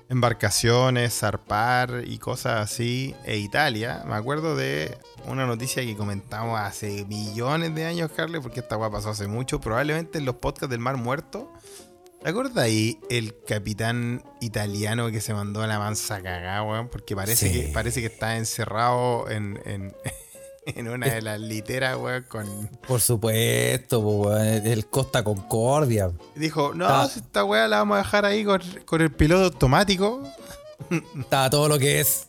embarcaciones, zarpar y cosas así, e Italia, me acuerdo de una noticia que comentamos hace millones de años, Carles, porque esta weá pasó hace mucho, probablemente en los podcasts del Mar Muerto. ¿Te acuerdas ahí el capitán italiano que se mandó a la mansa cagada, weón? Porque parece, Sí. que, parece que está encerrado en, en, en una de las literas, weón, con... Por supuesto, weón. El, Costa Concordia. Dijo, no, Ah. si esta weá la vamos a dejar ahí con, con el piloto automático. Estaba todo lo que es.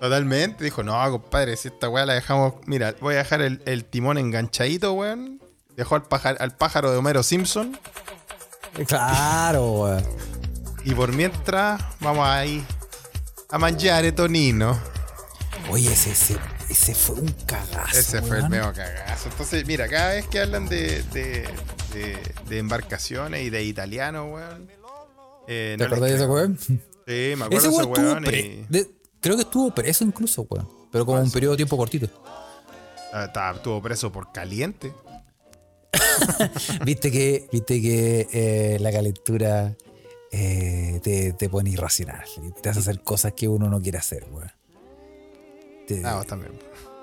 Totalmente. Dijo, no, compadre, si esta weá la dejamos... Mira, voy a dejar el, el timón enganchadito, weón. Dejó al pájaro, al pájaro de Homero Simpson. Claro, weón. Y por mientras, vamos ahí a mangiare tonino. Oye, ese, ese, ese fue un cagazo. Ese fue el medio cagazo. Entonces, mira, cada vez que hablan de, de, de- de embarcaciones y de italiano, weón. eh, ¿Te no acordás de ese weón? Sí, me acuerdo Ese de ese weón y- de- Creo que estuvo preso incluso, weón. Pero como un periodo de tiempo cortito. Ah, estaba- estuvo preso por caliente. Viste que, viste que eh, la calentura eh, te, te pone irracional. Te hace hacer cosas que uno no quiere hacer, weón. Te, Ah, vos también.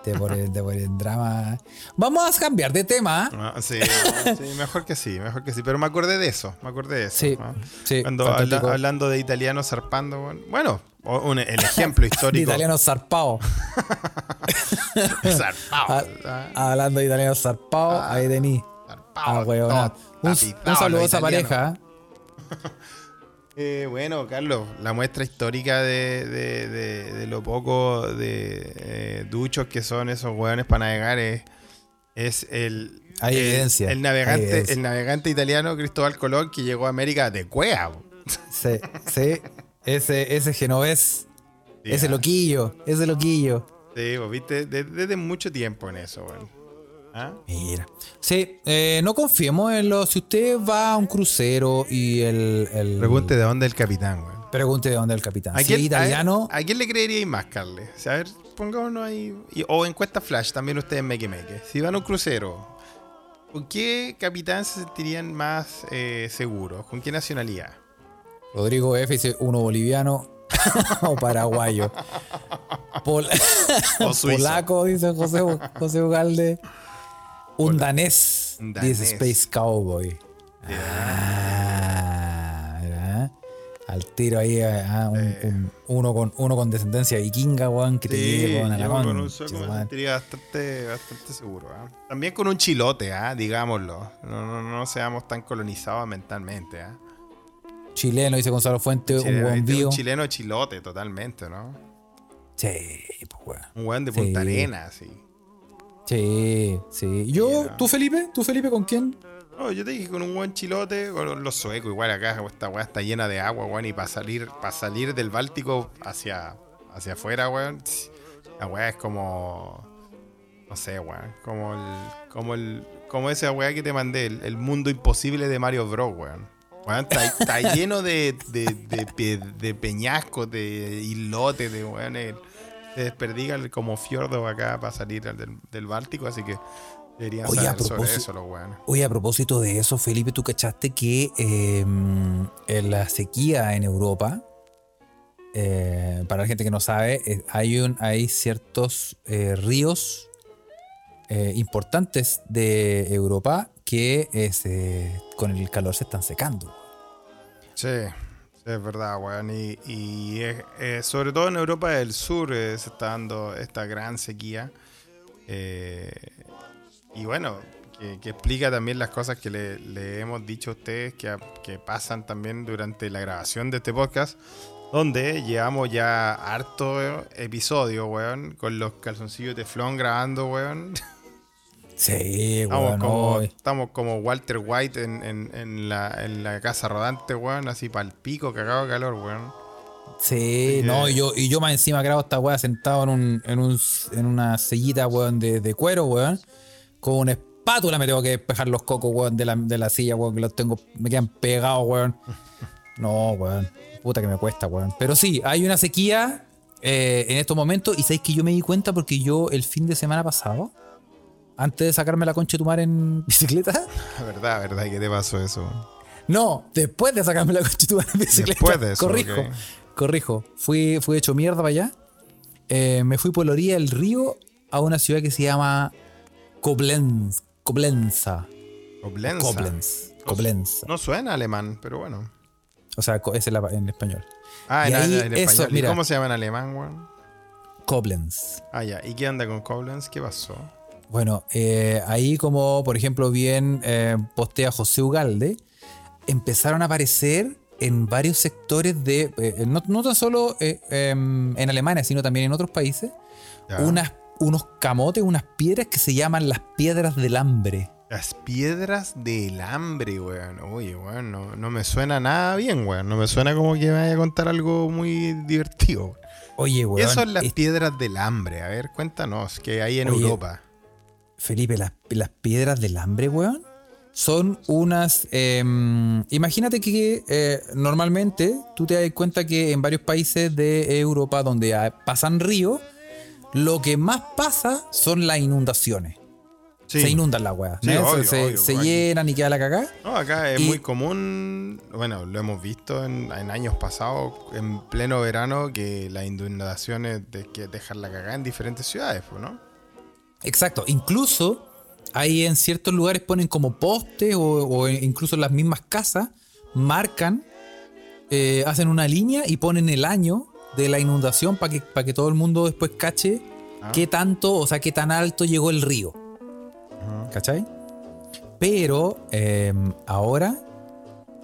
te pone, te drama. Vamos a cambiar de tema. ¿ah? Sí, sí, mejor que sí, mejor que sí. Pero me acordé de eso, me acordé de eso. Sí, sí. Cuando habla- hablando de italianos zarpando, bueno, un- el ejemplo histórico. italiano zarpado. zarpado, Ah, Hablando de italiano zarpado, Ah. ahí tení. zarpado. Ah, weón. Un, un, saludo a esa pareja. Eh, bueno, Carlos, la muestra histórica de, lo poco de eh, duchos que son esos hueones para navegar es, es el, Hay evidencia. el, navegante, el navegante italiano Cristóbal Colón que llegó a América de cuea. Sí, sí. Ese, ese genovés, ese loquillo, ese loquillo. Sí, vos viste, desde, mucho tiempo en eso, weón. ¿Ah? Mira. Sí, eh, no confiemos en lo. Si usted va a un crucero y el. Pregunte de dónde el capitán, güey. Pregunte de dónde el capitán. Si italiano. ¿A, quién le creería más, Carles? a ver, pongámonos ahí. o encuesta flash, también ustedes meque meque. Si van a un crucero, ¿con qué capitán se sentirían más eh, seguros? ¿Con qué nacionalidad? Rodrigo F. dice uno boliviano o paraguayo. o Polaco, dice José, José Ugalde. Un danés, dice Space Cowboy. Ah, Al tiro ahí, ah, eh. uno, con, uno con descendencia vikinga, weón, que te llegue con Con un sentiría bastante, bastante seguro. ¿eh? También con un chilote, ¿eh? digámoslo. No, no, no, seamos tan colonizados mentalmente. Chileno, dice Gonzalo Fuente, un buen Un chileno chilote, totalmente, ¿no? Sí, pues, weón. Un weón de Punta Arenas, sí. Sí, sí. Yo, ¿tú Felipe? ¿Tú Felipe con quién? No, yo te dije con un buen chilote, con los suecos, igual acá esta weá está llena de agua, weón, y para salir, para salir del Báltico hacia, hacia afuera, weón, la weá es como. No sé, weón. Como el. Como el. Como esa weá que te mandé, el, mundo imposible de Mario Bros, weón. weón está, lleno de, de, de, de, peñascos, de islotes, de weón se desperdiga como fiordo acá para salir del, del Báltico, así que deberían saber sobre eso los weones. Oye, a propósito de eso, Felipe, tú cachaste que em, en la sequía en Europa, eh, para la gente que no sabe, eh, hay, un, hay ciertos eh, ríos importantes de Europa que con el calor se están secando. Sí, es verdad, weón. Y, eh, sobre todo en Europa del Sur eh, se está dando esta gran sequía. Eh, y bueno, que, explica también las cosas que le, hemos dicho a ustedes que, pasan también durante la grabación de este podcast. Donde llevamos ya harto episodio, weón, con los calzoncillos de Flon grabando, weón. Sí, estamos, como, estamos como Walter White en, la, casa rodante, weón, así para el pico, cagado de calor, weón. Sí, no, y yo, y yo más encima grabo esta weá sentado en, un, en, un, en una sillita, weón, de, cuero, weón. Con una espátula me tengo que despejar los cocos, weón, de la, de la silla, weón, que los tengo, me quedan pegados, weón. No, weón. Puta que me cuesta, weón. Pero sí, hay una sequía eh, en estos momentos. Y sabéis que yo me di cuenta porque yo el fin de semana pasado antes de sacarme la concha de tu mar en bicicleta. Verdad, verdad, ¿qué te pasó eso? No, después de sacarme la concha de tu mar en bicicleta. Después de eso. Corrijo, corrijo. Fui, fui hecho mierda para allá. Eh, me fui por la orilla del río a una ciudad que se llama Koblenz, Koblenza. Koblenza. Koblenz. No suena alemán, pero bueno. O sea, es en español. Ah, en, español. ¿Y cómo se llama en alemán, weón? Koblenz. Ah, ya. ¿Y qué anda con Koblenz? ¿Qué pasó? Bueno, eh, ahí como por ejemplo bien eh, postea José Ugalde, empezaron a aparecer en varios sectores de, eh, no, tan solo em, en Alemania, sino también en otros países, unas, unos camotes, unas piedras que se llaman las piedras del hambre. Las piedras del hambre, weón. Oye, weón, no, me suena nada bien, weón. No me suena como que me vaya a contar algo muy divertido. Oye, weón. ¿Qué son las piedras del hambre? A ver, cuéntanos, que hay en Europa. Felipe, las, piedras del hambre, weón, son unas... Em, imagínate que eh, normalmente tú te das cuenta que en varios países de Europa donde pasan ríos, lo que más pasa son las inundaciones. Se inundan las weas. se, llenan y queda la cagada. No, acá es muy común, bueno, lo hemos visto en, años pasados, en pleno verano, que las inundaciones de, que dejan la cagada en diferentes ciudades, ¿no? Exacto. Incluso ahí en ciertos lugares ponen como postes o, incluso en las mismas casas marcan, eh, hacen una línea y ponen el año de la inundación para que, que todo el mundo después cache ah. qué tanto, o sea, qué tan alto llegó el río. ¿Cachai? Pero em, ahora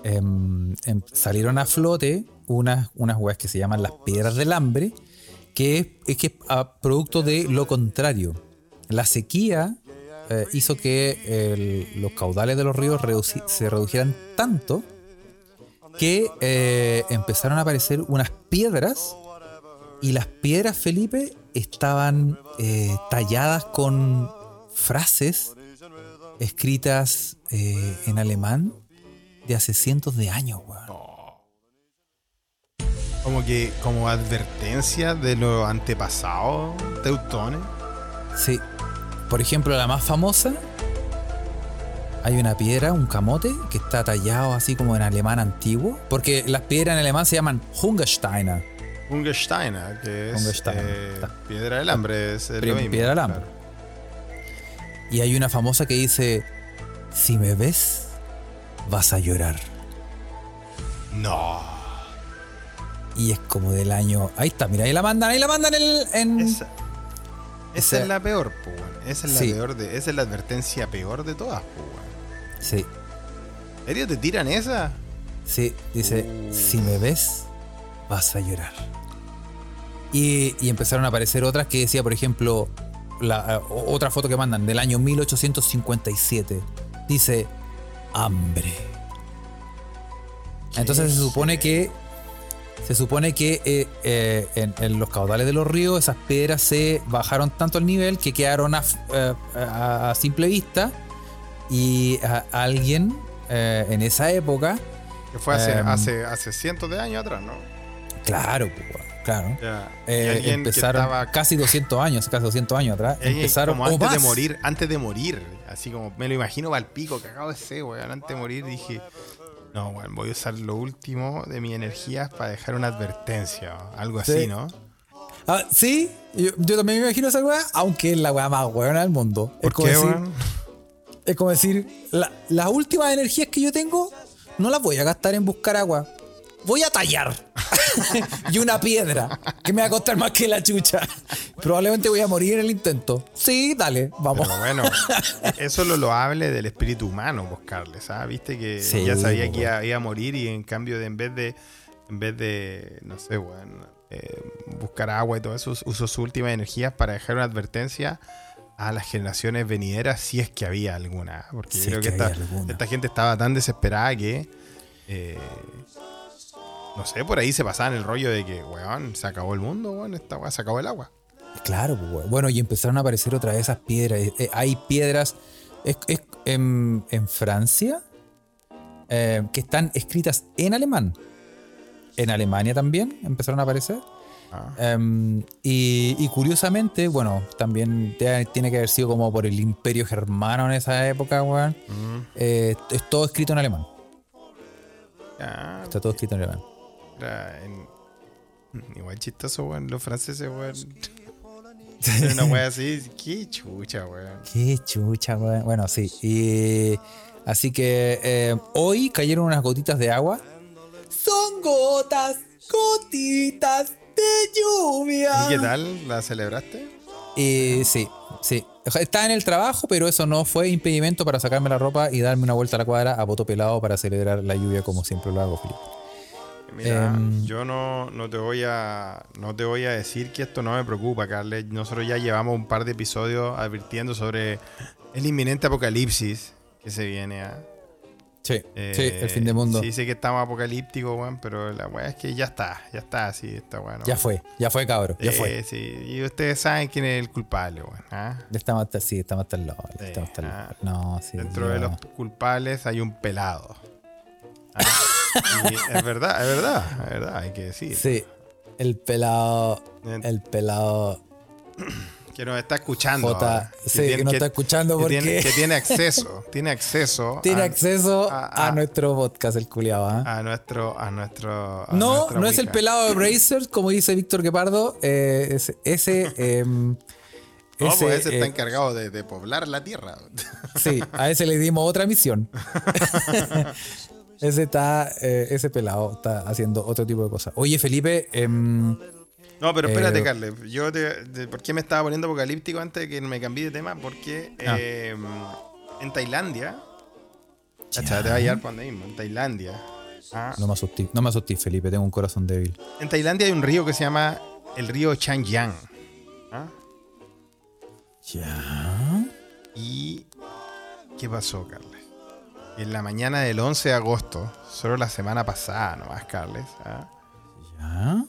em, em, salieron a flote unas, unas weas que se llaman las piedras del hambre, que es, es que es a producto de lo contrario. La sequía eh, hizo que el- los caudales de los ríos reduci- se redujeran tanto que eh, empezaron a aparecer unas piedras y las piedras, Felipe, estaban eh, talladas con frases escritas en alemán de hace cientos de años, weón. Como que, como advertencia de los antepasados teutones. Sí. Por ejemplo, la más famosa, hay una piedra, un camote, que está tallado así como en alemán antiguo, porque las piedras en alemán se llaman Hungersteiner. Hungersteiner, que es Hungersteiner, eh, piedra del hambre. Es lo Piedra del claro. hambre. Y hay una famosa que dice, si me ves, vas a llorar. No. Y es como del año... Ahí está, mira, ahí la mandan, ahí la mandan en... el- en- Esa, esa Esa- es la peor, po, weón. Esa es la Sí. peor de, esa es la advertencia peor de todas, weón. Sí, ¿En serio te tiran esa? sí, dice, Uh. si me ves, vas a llorar. Y, y empezaron a aparecer otras que decía, por ejemplo, la, eh, otra foto que mandan del año 1857. Dice, hambre. Entonces se supone que se supone que eh, eh, en, en los caudales de los ríos esas piedras se bajaron tanto el nivel que quedaron a, eh, a- a simple vista y a- alguien eh, en esa época, Que fue hace, Em. hace, hace cientos de años atrás, ¿no? claro, pues, claro, eh, empezaron estaba- casi 200 años, casi 200 años atrás, empezaron como antes de morir, antes de morir, así como me lo imagino al pico, cagado de ese, weón. Antes de morir dije, no, weón, voy a usar lo último de mis energías para dejar una advertencia, o algo Sí. así, ¿no? Ah, sí, yo, yo también me imagino esa weá, aunque es la weá más weona del mundo. Es ¿Por como qué, decir, weón? Es como decir, la- las últimas energías que yo tengo no las voy a gastar en buscar agua. Voy a tallar. y una piedra que me va a costar más que la chucha. Probablemente voy a morir en el intento. Sí, dale, vamos. Pero bueno, eso es lo loable del espíritu humano, buscarle, ¿sabes? Viste que Sí, ya sabía que weón. iba, iba a morir y en cambio de en vez de, en vez de, no sé, weón, eh, buscar agua y todo eso, usó sus últimas energías para dejar una advertencia a las generaciones venideras, si es que había alguna. Porque Si yo creo es que, que esta, esta gente estaba tan desesperada que, eh, no sé, por ahí se pasaban el rollo de que, weón, se acabó el mundo, weón, esta weá, se acabó el agua. Claro, pues, weón. bueno, y empezaron a aparecer otra vez esas piedras. Eh, eh, hay piedras es- es- en, en Francia eh, que están escritas en alemán. En Alemania también empezaron a aparecer. Ah. Em, y, y curiosamente, bueno, también te- tiene que haber sido como por el imperio germano en esa época, weón. Mm, Eh, es todo escrito en alemán. ya, Está todo escrito en alemán. En- Igual chistoso, weón. Los franceses, weón. Una wea así. Qué chucha, weón. Qué chucha, weón. Bueno, sí. Y así que eh, hoy cayeron unas gotitas de agua. Son gotas, gotitas de lluvia. ¿Y qué tal? ¿La celebraste? Sí, sí. Estaba en el trabajo, pero eso no fue impedimento para sacarme la ropa y darme una vuelta a la cuadra a poto pelado para celebrar la lluvia como siempre lo hago, Felipe. Mira, Em. yo no, no te voy a no te voy a decir que esto no me preocupa, Carles. Nosotros ya llevamos un par de episodios advirtiendo sobre el inminente apocalipsis que se viene. ¿ah? Sí, Eh, sí, el fin del mundo. Sí, sé que estamos apocalípticos, weón, pero la weá es que ya está, ya está así, está bueno. Ya fue, ya fue, cabro. Ya Eh, fue. Sí, y ustedes saben quién es el culpable, weón. ¿ah? Estamos hasta, sí, estamos hasta el lado. Sí, Estamos hasta el ah. lado. No, sí. Dentro de los culpables hay un pelado. Es verdad, es verdad, es verdad, hay que decir. Sí, el pelado. Eh, El pelado. Que nos está escuchando. J. ahora. Sí, que nos está escuchando que porque tiene, que tiene acceso, tiene acceso. tiene a, acceso a- a, a- nuestro podcast, el culiado. ¿ah? a nuestro, a nuestro. No, no es el pelado de Brazers, como dice Víctor Guepardo. eh, ese. ese, No, ese, pues ese está eh, encargado de, de poblar la tierra. Sí, a ese le dimos otra misión. ese está, eh, ese pelado está haciendo otro tipo de cosas. Oye, Felipe, em, No, pero espérate, Eh, Carles. Yo te, de- ¿Por qué me estaba poniendo apocalíptico antes de que me cambié de tema? Porque Ah. eh, en Tailandia te va a llevar para donde mismo, en Tailandia. Ah. No me asusté, no me asusté, Felipe, tengo un corazón débil. En Tailandia hay un río que se llama el río Changyang. ¿Ah? Ya. ¿Y qué pasó, Carles? En la mañana del 11 de agosto, solo la semana pasada nomás, Carles, ¿ah? Ya.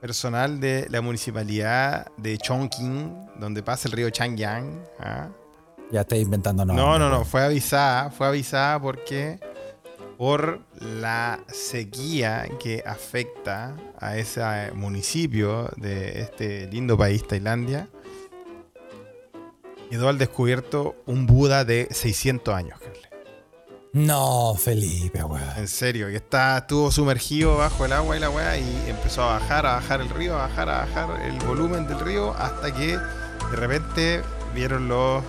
personal de la municipalidad de Chongqing, donde pasa el río Changyang, ¿ah? Ya estoy inventando No, nombres, no, no, weón. fue avisada, fue avisada porque por la sequía que afecta a ese municipio de este lindo país, Tailandia, quedó al descubierto un Buda de 600 años, Carles. No, Felipe, weón. En serio, que está, estuvo sumergido bajo el agua y la weá y empezó a bajar, a bajar el río, a bajar, a bajar el volumen del río hasta que de repente vieron los,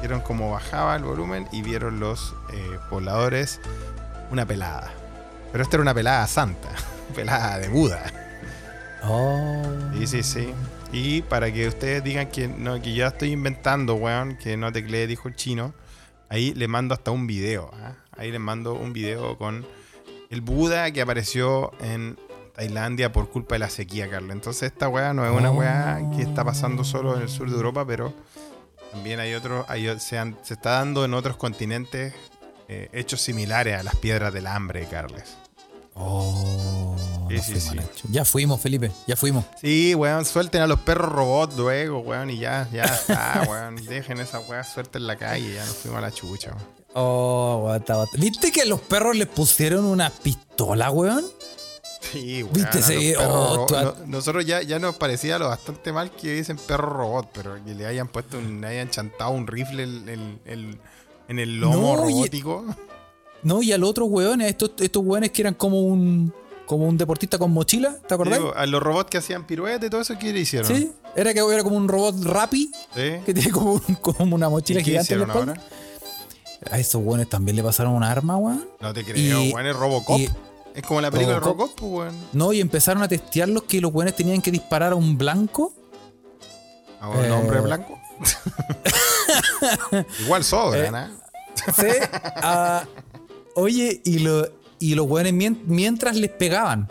vieron cómo bajaba el volumen y vieron los eh, pobladores una pelada. Pero esta era una pelada santa, pelada de Buda. Oh. Sí, sí, sí. Y para que ustedes digan que, no, que ya estoy inventando, weón, que no tecleé, dijo el chino, ahí le mando hasta un video. ¿ah? Ahí les mando un video con el Buda que apareció en Tailandia por culpa de la sequía, Carlos. Entonces esta weá no es una weá que está pasando solo en el sur de Europa, pero también hay otros, se, han- se está dando en otros continentes eh, hechos similares a las piedras del hambre, Carles. Oh. Sí, sí, Ya fuimos, Felipe, ya fuimos. Sí, weón, suelten a los perros robots luego, weón, y ya, ya está, weón. Dejen esa weá suelta en la calle, ya nos fuimos a la chucha, weón. Oh, guata, guata. ¿Viste que a los perros les pusieron una pistola, weón? Sí, weón. ¿Viste ese Oh, no- nosotros ya, ya nos parecía lo bastante mal que dicen perro robot, pero que le hayan puesto, un, le hayan chantado un rifle en, el lomo No, y- robótico. No, y al otro weón, estos, estos weones que eran como un como un deportista con mochila, ¿te acordás? Digo, a los robots que hacían piruetas y todo eso, ¿qué le hicieron? Sí, era que era como un robot Rappi ¿Sí? que tiene como, un- como una ¿Y mochila qué gigante en la ahora? A esos weones también le pasaron un arma, weón. No te creo, weón, es Robocop. y- es como la película de Robocop. Robocop, pues, weón. No, y empezaron a testearlos que los weones tenían que disparar a un blanco. A un Eh. hombre blanco. Igual sobran, Eh. ¿ah? Sí. ah, oye, y, lo, y los weones mien- mientras les pegaban,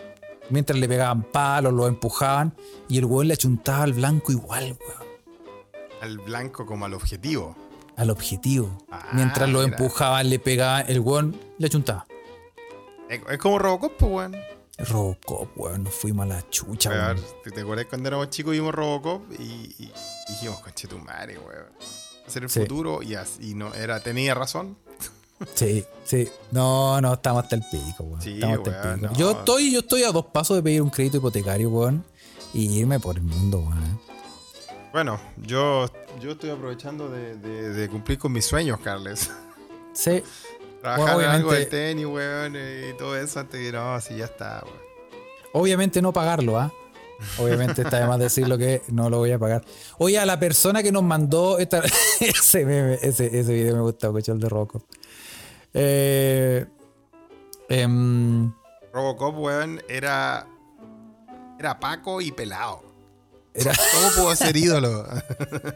mientras le pegaban palos, los empujaban, y el weón le achuntaba al blanco igual, weón. Al blanco como al objetivo. Al objetivo. Ah, mientras lo mira. empujaban, le pegaban, el weón le achuntaba. Es, como Robocop, pues, weón. Robocop, weón, nos fuimos a la chucha, Weón, weón. ¿Te, te acuerdas cuando éramos chicos vimos Robocop y, y dijimos, conche tu madre, weón? Ser el Sí. futuro y, as- y no, era, tenía razón. Sí, sí. No, no, estamos hasta el pico, weón. Sí, estamos hasta el pico. no. Yo estoy, yo estoy a dos pasos de pedir un crédito hipotecario, weón. Y irme por el mundo, weón. Bueno, yo, yo estoy aprovechando de, de- de cumplir con mis sueños, Carles. Sí. Trabajar Bueno, en algo obviamente- tenis, weón, y todo eso antes que no, así ya está, weón. Obviamente no pagarlo, ¿ah? Obviamente está de más decirlo que no lo voy a pagar. Oye, a la persona que nos mandó esta- ese, meme, ese, ese video me gusta mucho, el de Rocco. Eh, em, Robocop, weón, era. Era Paco y pelado. Era- ¿Cómo pudo ser ídolo?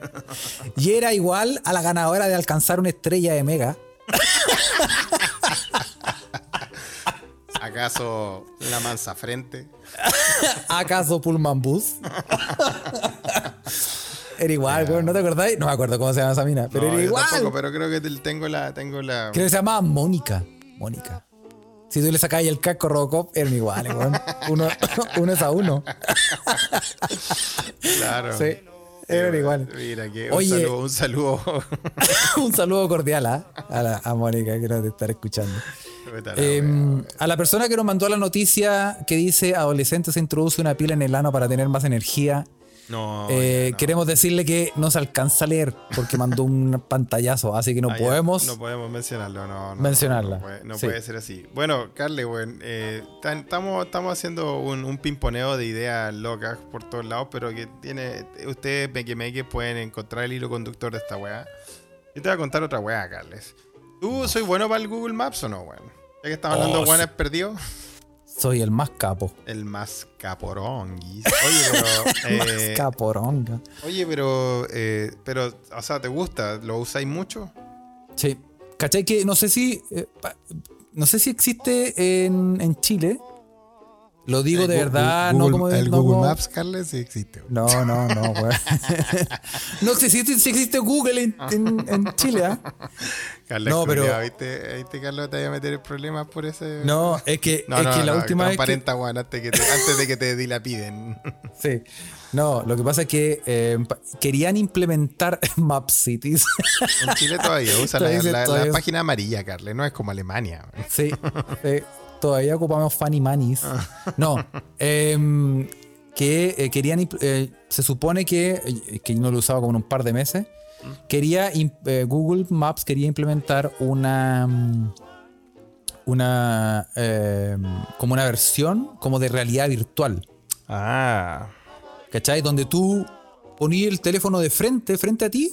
y era igual a la ganadora de alcanzar una estrella de Mega. ¿Acaso la mansa frente? ¿Acaso Pullman Bus? era igual, ¿no te acordáis? No me acuerdo cómo se llama esa mina, pero No, era yo igual. tampoco, pero creo que te- tengo la. Tengo la Creo que se llamaba Mónica. Mónica. Si tú le sacabas el casco Robocop, eran iguales, weón. Uno, uno es a uno. claro. Sí, eran iguales. Mira, que Oye. un saludo. Un saludo. Un saludo cordial ¿ah? a, la- a Mónica que nos estar escuchando. Eh, a la persona que nos mandó la noticia que dice adolescente se introduce una pila en el ano para tener más energía. No, eh, no. Queremos decirle que no se alcanza a leer porque mandó un pantallazo, así que no Ah, ya, podemos. No podemos mencionarlo, no. no, Mencionarla, No, puede, sí. ser así. Bueno, Carle, weón, eh, estamos, estamos haciendo un, un pimponeo de ideas locas por todos lados, pero que tiene. Ustedes, meque pueden encontrar el hilo conductor de esta weá. Yo te voy a contar otra weá, Carles. ¿Tú soy bueno para el Google Maps o no, weón? Ya que estamos hablando Oh, de weones perdidos. Soy el más capo. El más caporonguis. Oye, pero. más eh, caporonga. oye, pero. eh, pero, o sea, ¿te gusta? ¿Lo usáis mucho? Sí, ¿Cachai? Que no sé si. eh, pa- no sé si existe en, en Chile. Lo digo El de verdad, Google- no como. El no Google como- Maps, Carles, sí existe. weón. No, no, no, weón. no si existe, si existe Google en, en- en Chile, ¿ah? Carles, No, pero- ¿viste, ¿viste, Carlos? Te voy a meter en problemas por ese. No, es que, No, es no, que la última vez. Que, weón, antes, que te- antes de que te dilapiden. sí. No, lo que pasa es que eh, querían implementar Map Cities. En Chile todavía usa la, la- la página amarilla, Carles, no es como Alemania. Sí, sí, todavía ocupamos Fanny Manis. No, em, que eh, querían, eh, se supone que, eh, que yo no lo usaba como en un par de meses, quería, Google Maps quería implementar una, mm, una, em, como una versión como de realidad virtual, Ah, ¿cachai? Donde tú ponías el teléfono de frente, frente a ti,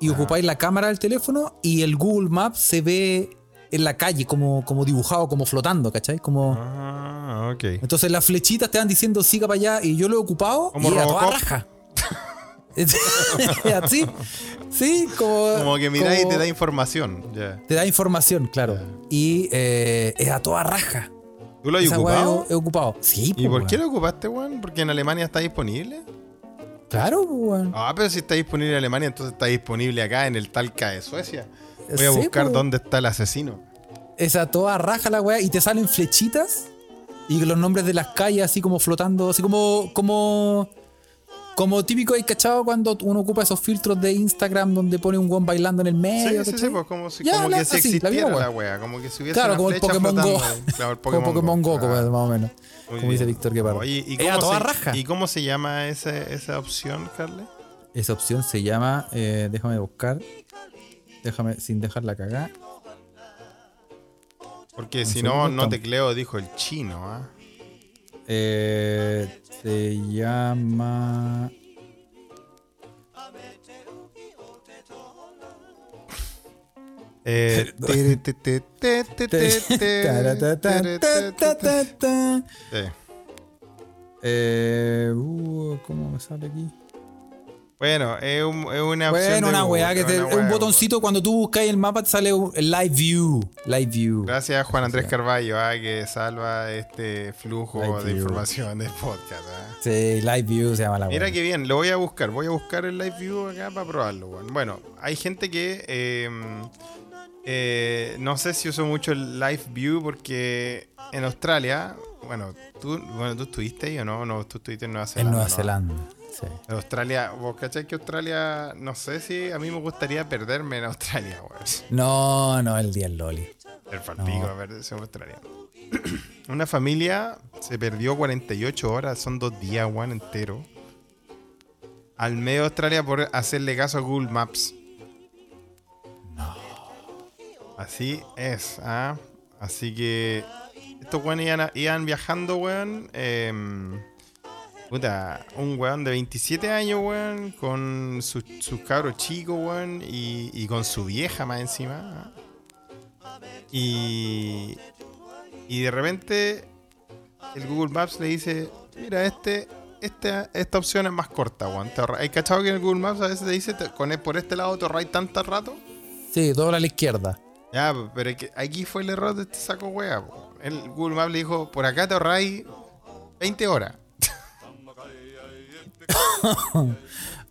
y ocupáis la cámara del teléfono y el Google Maps se ve en la calle como, como dibujado, como flotando, ¿cachai? Como... ah, ok. Entonces las flechitas te van diciendo siga para allá y yo lo he ocupado Como y era toda raja. Así, sí, como... Como que miráis y te da información. ya. te da información, claro. Y eh, era toda raja. ¿Tú lo has Esa ocupado? he, ocupado. Sí, ¿Y pues, por qué lo ocupaste, weón? ¿Porque en Alemania está disponible? Claro, pues, weón. Ah, pero si está disponible en Alemania, entonces está disponible acá en el Talca de Suecia. Voy a Sí, buscar dónde está el asesino. Esa toda raja la weá y te salen flechitas y los nombres de las calles así como flotando, así como como como típico hay cachado cuando uno ocupa esos filtros de Instagram donde pone un guan bailando en el Sí, medio. sí, sí, ¿cachai? pues como, si, Ya, como la- que si así, existiera la wea, como que si hubiese Claro, una como el Pokémon flotando Go. Claro, el Como Pokémon Go, como claro. más o menos. Como dice. Víctor Guepardo. Oye, ¿y cómo, toda se, raja. ¿y cómo se llama ese- esa opción, Carle? Esa opción se llama, eh, déjame buscar, déjame, sin dejar la cagada. Porque si no, no tecleo, dijo el chino, ¿ah? Eh, se llama... Eh. Eh, uh, ¿Cómo me sale aquí? Bueno, es, un- es una opción. Bueno, una weá que es te, un botoncito cuando tú buscas el mapa te sale un el live view. Live view. Gracias Juan Andrés Carballo, ah, que salva este flujo Live de view. información del podcast. ah. Sí, live view se llama la Mira weá. que bien, lo voy a buscar. Voy a buscar el live view acá para probarlo. Bueno, hay gente que eh, eh, no sé si uso mucho el live view porque en Australia, bueno, tú, bueno, tú estuviste ahí o no, no, tú estuviste en Nueva En Zelanda. Nueva ¿no? Sí. Australia, vos cachai que Australia, no sé si a mí me gustaría perderme en Australia, weón. No, no, el día del Loli. El palpico, a ver, en Australia. Una familia se perdió 48 horas, son dos días, weón, entero. Al medio de Australia por hacerle caso a Google Maps. Así es, ¿ah? Así que estos weones iban, iban viajando, weón. em, puta, un weón de 27 años, weón, con sus, sus cabros chicos, weón, y, y con su vieja más encima. Y, y de repente el Google Maps le dice, mira, este, este, esta opción es más corta, weón. ¿Hay cachado que en el Google Maps a veces te dice, te- con, por este lado te ahorráis tanto rato? Sí, dobla a la izquierda. Ya, pero aquí fue el error de este saco po. El Google Maps le dijo, por acá te ahorráis 20 horas.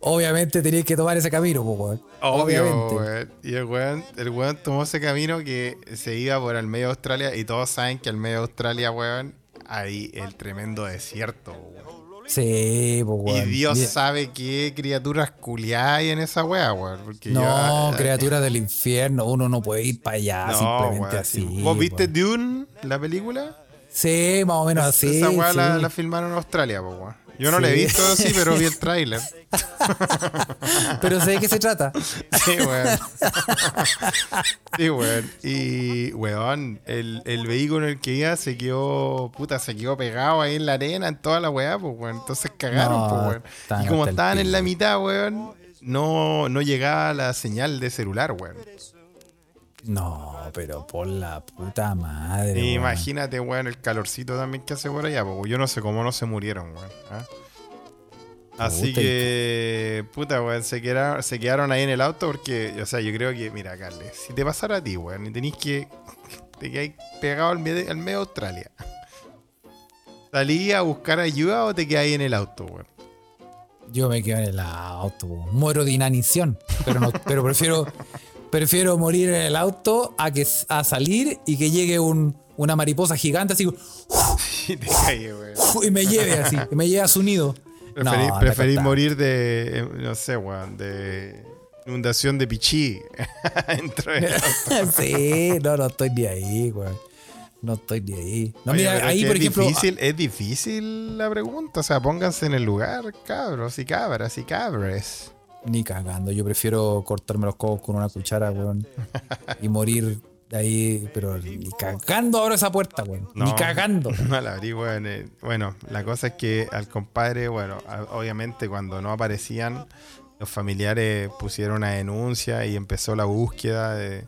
Obviamente tenías que tomar ese camino, weón. Obvio, Obviamente. weón. Y el weón, el weón tomó ese camino que se iba por el medio de Australia y todos saben que al medio de Australia, weón, hay el tremendo desierto, weón. Sí, Y weón. Dios Bien. sabe qué criaturas culiadas hay en esa wea, weón. Porque No, yo- criatura del infierno, uno no puede ir para allá No, simplemente weón, así. sí. ¿Vos viste. Dune, la película? Sí, más o menos así. Esa weá la, sí. la filmaron en Australia, weón. Yo no la he Sí. visto así, pero vi el tráiler. Pero sé de qué se trata. Sí, weón. Sí, weón. Y, weón, el, el vehículo en el que iba se quedó, puta, se quedó pegado ahí en la arena, en toda la weá, pues, weón. Entonces cagaron, No, pues, weón. Y como estaban en la mitad, weón, no, no llegaba la señal de celular, weón. No, pero por la puta madre. Y imagínate, weón, el calorcito también que hace por allá, pues, yo no sé cómo no se murieron, weón. ¿ah? Así que, puta, weón, se quedaron, se quedaron ahí en el auto porque, o sea, yo creo que, mira, Carles, si te pasara a ti, weón, y tenés que, te quedáis pegado al medio, al medio de Australia, ¿salí a buscar ayuda o te quedáis en el auto, weón? Yo me quedo en el auto, muero de inanición, pero no, pero prefiero prefiero morir en el auto a que a salir y que llegue un, una mariposa gigante así Y te caes, weón. y me lleve así, y me lleve a su nido. Preferís, No, morir de, eh, no sé, weón, de inundación de pichí dentro del auto. sí, no, no estoy ni ahí, güey. No estoy ni ahí. No, Oye, mira, ahí, por es ejemplo. Difícil, es difícil la pregunta. O sea, pónganse en el lugar, cabros y cabras y cabres. Ni cagando. Yo prefiero cortarme los codos con una cuchara, weón. y morir de ahí, pero ni cagando abro esa puerta, weón. Ni cagando. No la abrí, weón. eh, Bueno, la cosa es que al compadre, bueno, obviamente cuando no aparecían, los familiares pusieron una denuncia y empezó la búsqueda de,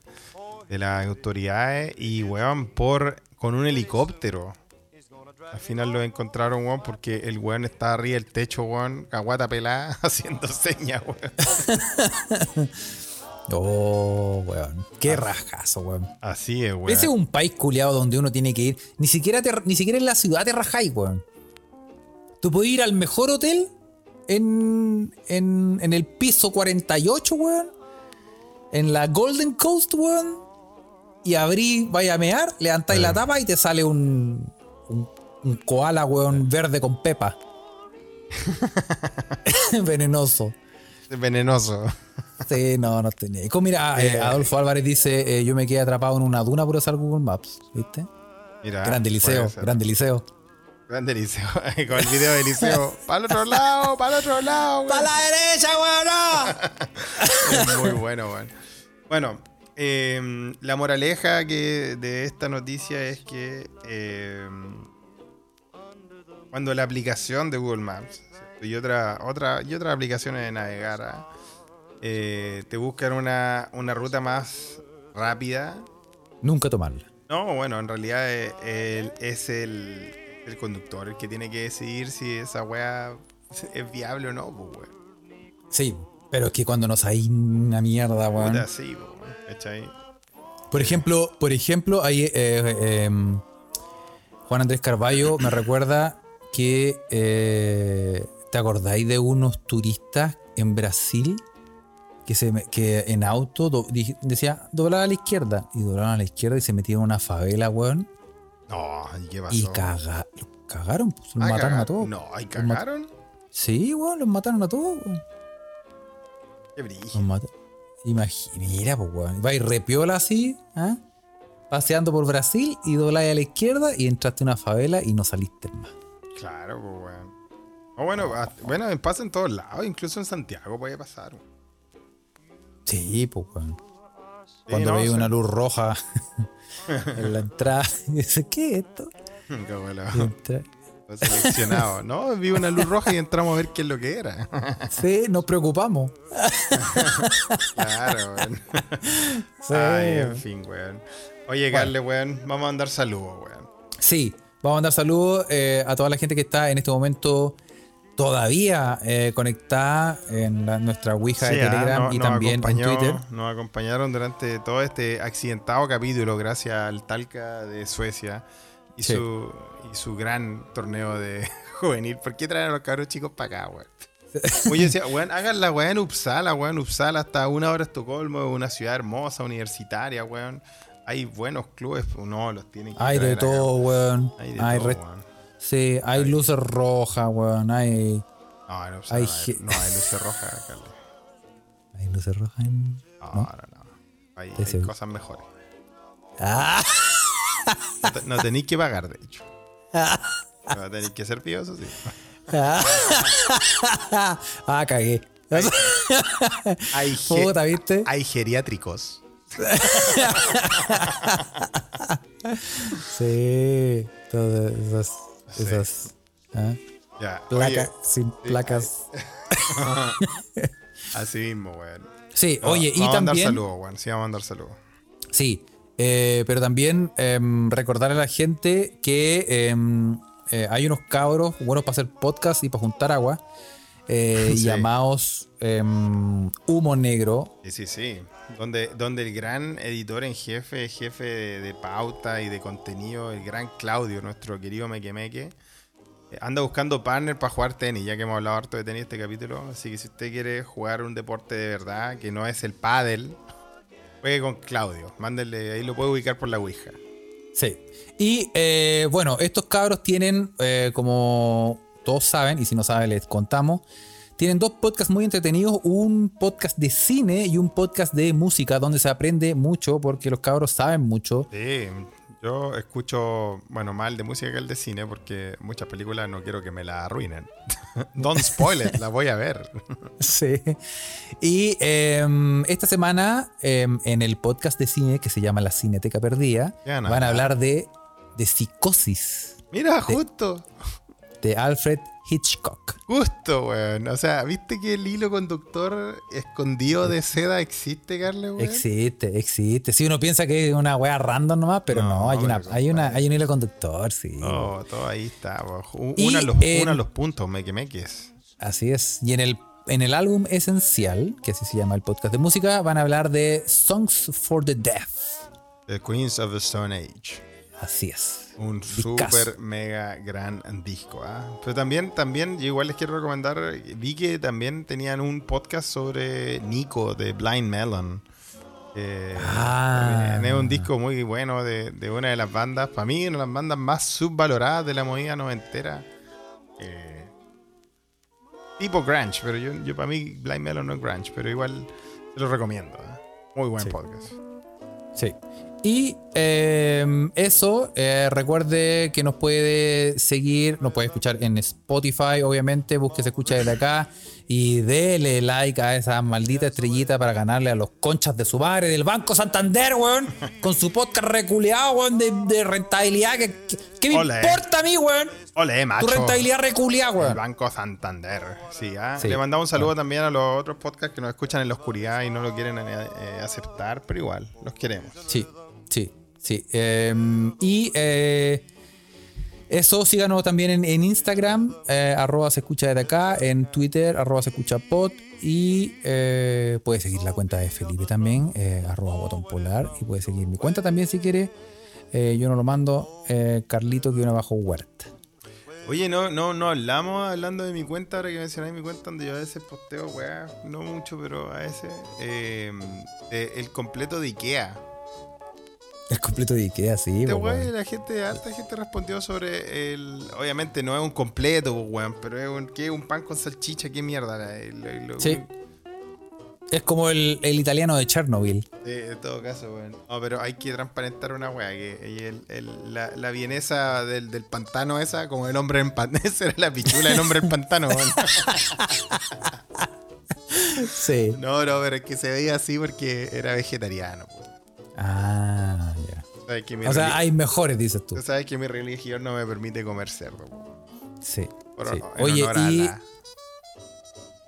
de las autoridades y, weón, por con un helicóptero. Al final lo encontraron, weón, porque el weón estaba arriba del techo, weón, caguata pelada, haciendo señas, weón. Oh, weón. Qué rajazo, weón. Así es, weón. Ese es un país culiado donde uno tiene que ir. Ni siquiera, te- ni siquiera en la ciudad te rajáis, weón. Tú puedes ir al mejor hotel en, en, en el piso 48, weón. En la Golden Coast, weón. Y abrí, vaya a mear, levantáis la tapa y te sale un, un, un koala, weón, verde con pepa. Venenoso. venenoso. Sí, no, no tenía. Como mira, eh, Eh, Adolfo Álvarez dice, eh, yo me quedé atrapado en una duna por usar Google Maps, ¿viste? Mira, grande liceo, grande liceo. Grande liceo. Con el video de liceo. Para el otro lado, para el otro lado. weón. la derecha, weón! Muy bueno, weón. Bueno, eh, la moraleja que de esta noticia es que eh, cuando la aplicación de Google Maps ¿cierto? y otra, otra, y otras aplicaciones de navegar ah, eh, te buscan una, una ruta más rápida, Nunca tomarla. no, bueno, en realidad es el, es el, el conductor el que tiene que decidir si esa weá es viable o no, pues, weón. Sí, pero es que cuando nos hay una mierda, weón. Puta, sí, pues. Por ejemplo, por ejemplo, ahí eh, em, Juan Andrés Carballo me recuerda que eh, ¿te acordáis de unos turistas en Brasil que se que en auto do- decía doblar a la izquierda y doblaron a la izquierda y se metieron en una favela, weón, No, ¿y qué pasó? y caga, los cagaron, pues, los Ah, mataron caga- a todos. No, ¿y cagaron? Sí, weón, los mataron a todos, weón. Qué brillo. Los mata- Imagi- Mira, pues, weón. Va y repiola así, ¿ah? paseando por Brasil y dobláis a la izquierda y entraste a una favela y no saliste más. Claro, pues, weón. O bueno, bueno, pasa en todos lados, incluso en Santiago puede pasar. weón. Sí, pues, weón. Sí, Cuando no, veis sí. una luz roja en la entrada, y dices, ¿qué es esto? Entra- seleccionado. No, vi una luz roja y entramos a ver qué es lo que era. Sí, nos preocupamos. claro, weón. Sí. Ay, en fin, weón. Oye, Carle, weón, vamos a mandar saludos, weón. Sí, vamos a mandar saludos eh, a toda la gente que está en este momento todavía eh, conectada en la- nuestra Ouija de ah, Telegram no- y también en Twitter. Nos acompañaron durante todo este accidentado capítulo gracias al Talca de Suecia y, Sí. su, y su gran torneo de juvenil. ¿Por qué traen a los cabros chicos para acá, weón? Oye, decía, weón, hagan la weá en Uppsala, weón. Uppsala hasta una hora Estocolmo, es una ciudad hermosa, universitaria, weón. Hay buenos clubes, pues, no, los tienen que Hay de todo, weón. Hay de Hay todo, weón. Sí, hay luces rojas, weón. Hay, No, en Uppsala hay no, hay, no hay luces rojas, Carle. hay luces rojas en. No, ¿No? no, no. Hay, hay cosas mejores. ¡Ah! No, te- no tenéis que pagar, de hecho. No tenéis que ser pío, eso sí. ah, cagué. Hay, Puta, ¿viste? hay geriátricos. Sí. Todas esas. Sí. esas ¿ah? Ya. Placas, Oye, sin placas. así mismo, weón. Sí, No, oye, y a mandar también. saludos, weón. Sí, vamos a mandar saludos. Sí, eh, pero también em, recordarle a la gente que em, eh, hay unos cabros buenos para hacer podcast y para juntar agua eh, Sí. llamados em, Humo Negro. Sí, sí, sí. Donde, donde el gran editor en jefe, jefe de, de pauta y de contenido, el gran Claudio, nuestro querido Meque Meque, eh, anda buscando partner para jugar tenis, ya que hemos hablado harto de tenis este capítulo. Así que si usted quiere jugar un deporte de verdad, que no es el pádel, juegue con Claudio. Mándenle, ahí lo puede ubicar por la Ouija. Sí. Y eh, bueno, estos cabros tienen, eh, como todos saben, y si no saben les contamos, tienen dos podcasts muy entretenidos, un podcast de cine y un podcast de música, donde se aprende mucho, porque los cabros saben mucho. Sí, yo escucho, bueno, más el de música que el de cine, porque muchas películas no quiero que me la arruinen. Don't spoil it, la voy a ver. Sí. Y em, esta semana, em, en el podcast de cine que se llama La Cineteca Perdida, ¿Qué van a hablar de, de psicosis Mira, justo. De Alfred Hitchcock. Justo, weón. O sea, ¿viste que el hilo conductor escondido de seda existe, Carles, weón? Existe, existe. Si uno piensa que es una wea random nomás, pero no, No, hay, una, hay, una, hay un hilo conductor, sí. Oh, todo ahí está. weón. Una, los, en- una los puntos, mequemeques. Así es. Y en el, en el álbum esencial, que así se llama el podcast de música, van a hablar de Songs for the Deaf. The Queens of the Stone Age. Así es. Un super mega gran disco, ¿ah? Pero también, también, yo igual les quiero recomendar, vi que también tenían un podcast sobre Nico de Blind Melon. Eh, Ah. es un disco muy bueno de, de una de las bandas, para mí, una de las bandas más subvaloradas de la movida noventera. Eh, tipo grunge, pero yo, yo para mí Blind Melon no es grunge, pero igual se lo recomiendo. ¿ah? Muy buen Sí. podcast. Sí. Y eh, eso, eh, recuerde que nos puede seguir, nos puede escuchar en Spotify, obviamente, busque se escucha desde acá y dele like a esa maldita estrellita para ganarle a los conchas de su madre del Banco Santander, weón, con su podcast reculeado, weón, de, de rentabilidad. que que- ¿Qué me importa a mí, weón? Ole, macho. Tu rentabilidad reculeada, El weón. Banco Santander. Sí. Sí. Le mandamos un saludo también a los otros podcasts que nos escuchan en la oscuridad y no lo quieren eh, eh, aceptar, pero igual, los queremos. Sí, sí, sí. Eh, y eh, eso, síganos también en, Instagram, eh, arroba se escucha desde acá, en Twitter, arroba se escucha pod, y eh, puede seguir la cuenta de Felipe también, eh, arroba botón polar, y puede seguir mi cuenta también si quiere. Eh, yo no lo mando, Carlito que abajo Huerta. Oye, no, no, no hablamos hablando de mi cuenta, ahora que mencionáis mi cuenta, donde yo a veces posteo, weá, no mucho, pero a veces. eh, el completo de Ikea. El completo de Ikea, sí. Este weón, weón. la gente, harta gente respondió sobre el. Obviamente no es un completo, weón, pero es un, ¿qué un pan con salchicha, qué mierda. la- Sí. Es como el, el italiano de Chernobyl. Sí, en todo caso, weón. No, pero hay que transparentar una weá. Que y el- el- la, la vienesa del, del pantano esa, como el hombre en pantano. Esa era la pichula del hombre en pantano, weón. Sí. No, no, pero es que se veía así porque era vegetariano. po. Ah, ya. O sea, hay mejores, dices tú. Sabes que mi religión no me permite comer cerdo. Sí. Oye, y. la-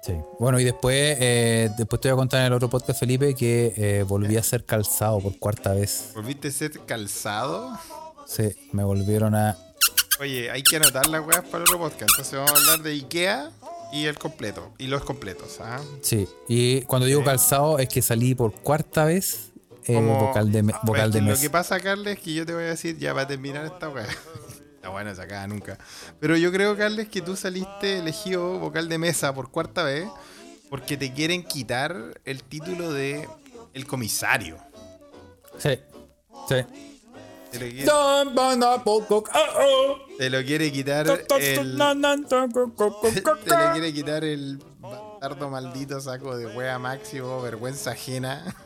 Sí. Bueno, y después, eh, después te voy a contar en el otro podcast, Felipe, que eh, volví a ser calzado por cuarta vez. ¿Volviste a ser calzado? Sí, me volvieron a. Oye, hay que anotar las weas para el otro podcast. Entonces vamos a hablar de Ikea y el completo. Y los completos, ¿ah? Sí. Y cuando digo calzado es que salí por cuarta vez eh, Como- vocal de, Pues vocal de que Lo mes. que pasa, Carles, es que yo te voy a decir, ya va a terminar esta weá. Está bueno sacada nunca. Pero yo creo, Carles, que tú saliste elegido vocal de mesa por cuarta vez porque te quieren quitar el título de el comisario. Sí. Sí. Te lo quiere, no, oh, oh. te lo quiere quitar el. Te lo quiere quitar el bastardo maldito saco de wea máximo, vergüenza ajena.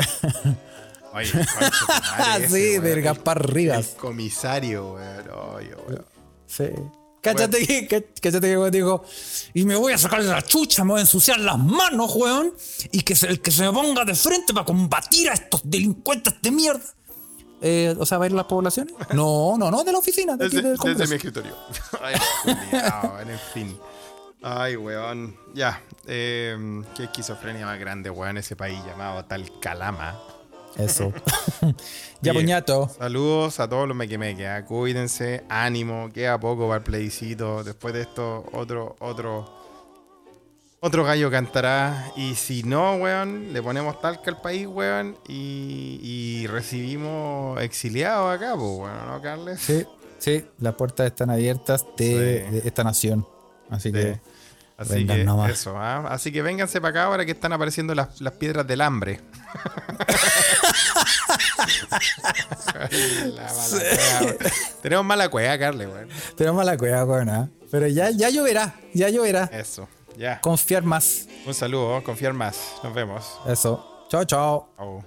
Oye, madre Ah, ese, sí, del Gaspar El Rivas. comisario, weón. Oye, weón. Sí. Cállate que, cá- cállate que weón dijo, y me voy a sacar la chucha, me voy a ensuciar las manos, weón, y que se- el que se me ponga de frente para combatir a estos delincuentes de mierda. Eh, o sea, ¿va a ir a las poblaciones? No, no, no, de la oficina, de aquí Desde, del desde mi escritorio. Ay, culiao, en fin. Ay, weón. Ya. eh, qué esquizofrenia más grande, weón, ese país llamado Talcalama. Eso. ya, puñato. Saludos a todos los mequemeques. ¿ah? Cuídense, ánimo, queda poco para el plebiscito. Después de esto, otro, otro, otro gallo cantará. Y si no, weón, le ponemos talca al país, weón, y, y recibimos exiliados acá, pues, bueno, ¿no, Carles? Sí, sí, las puertas están abiertas de, Sí. de esta nación. Así que Así que nomás. eso, ¿ah? Así que vénganse para acá ahora que están apareciendo las, las piedras del hambre. La mala cueva, weón. Tenemos mala cueva, Carles, weón. tenemos la cueva, weón. ¿ah? Pero ya, ya lloverá, ya lloverá. Eso, ya. Confiar más. Un saludo, confiar más. Nos vemos. Eso. Chao, chao. Chao.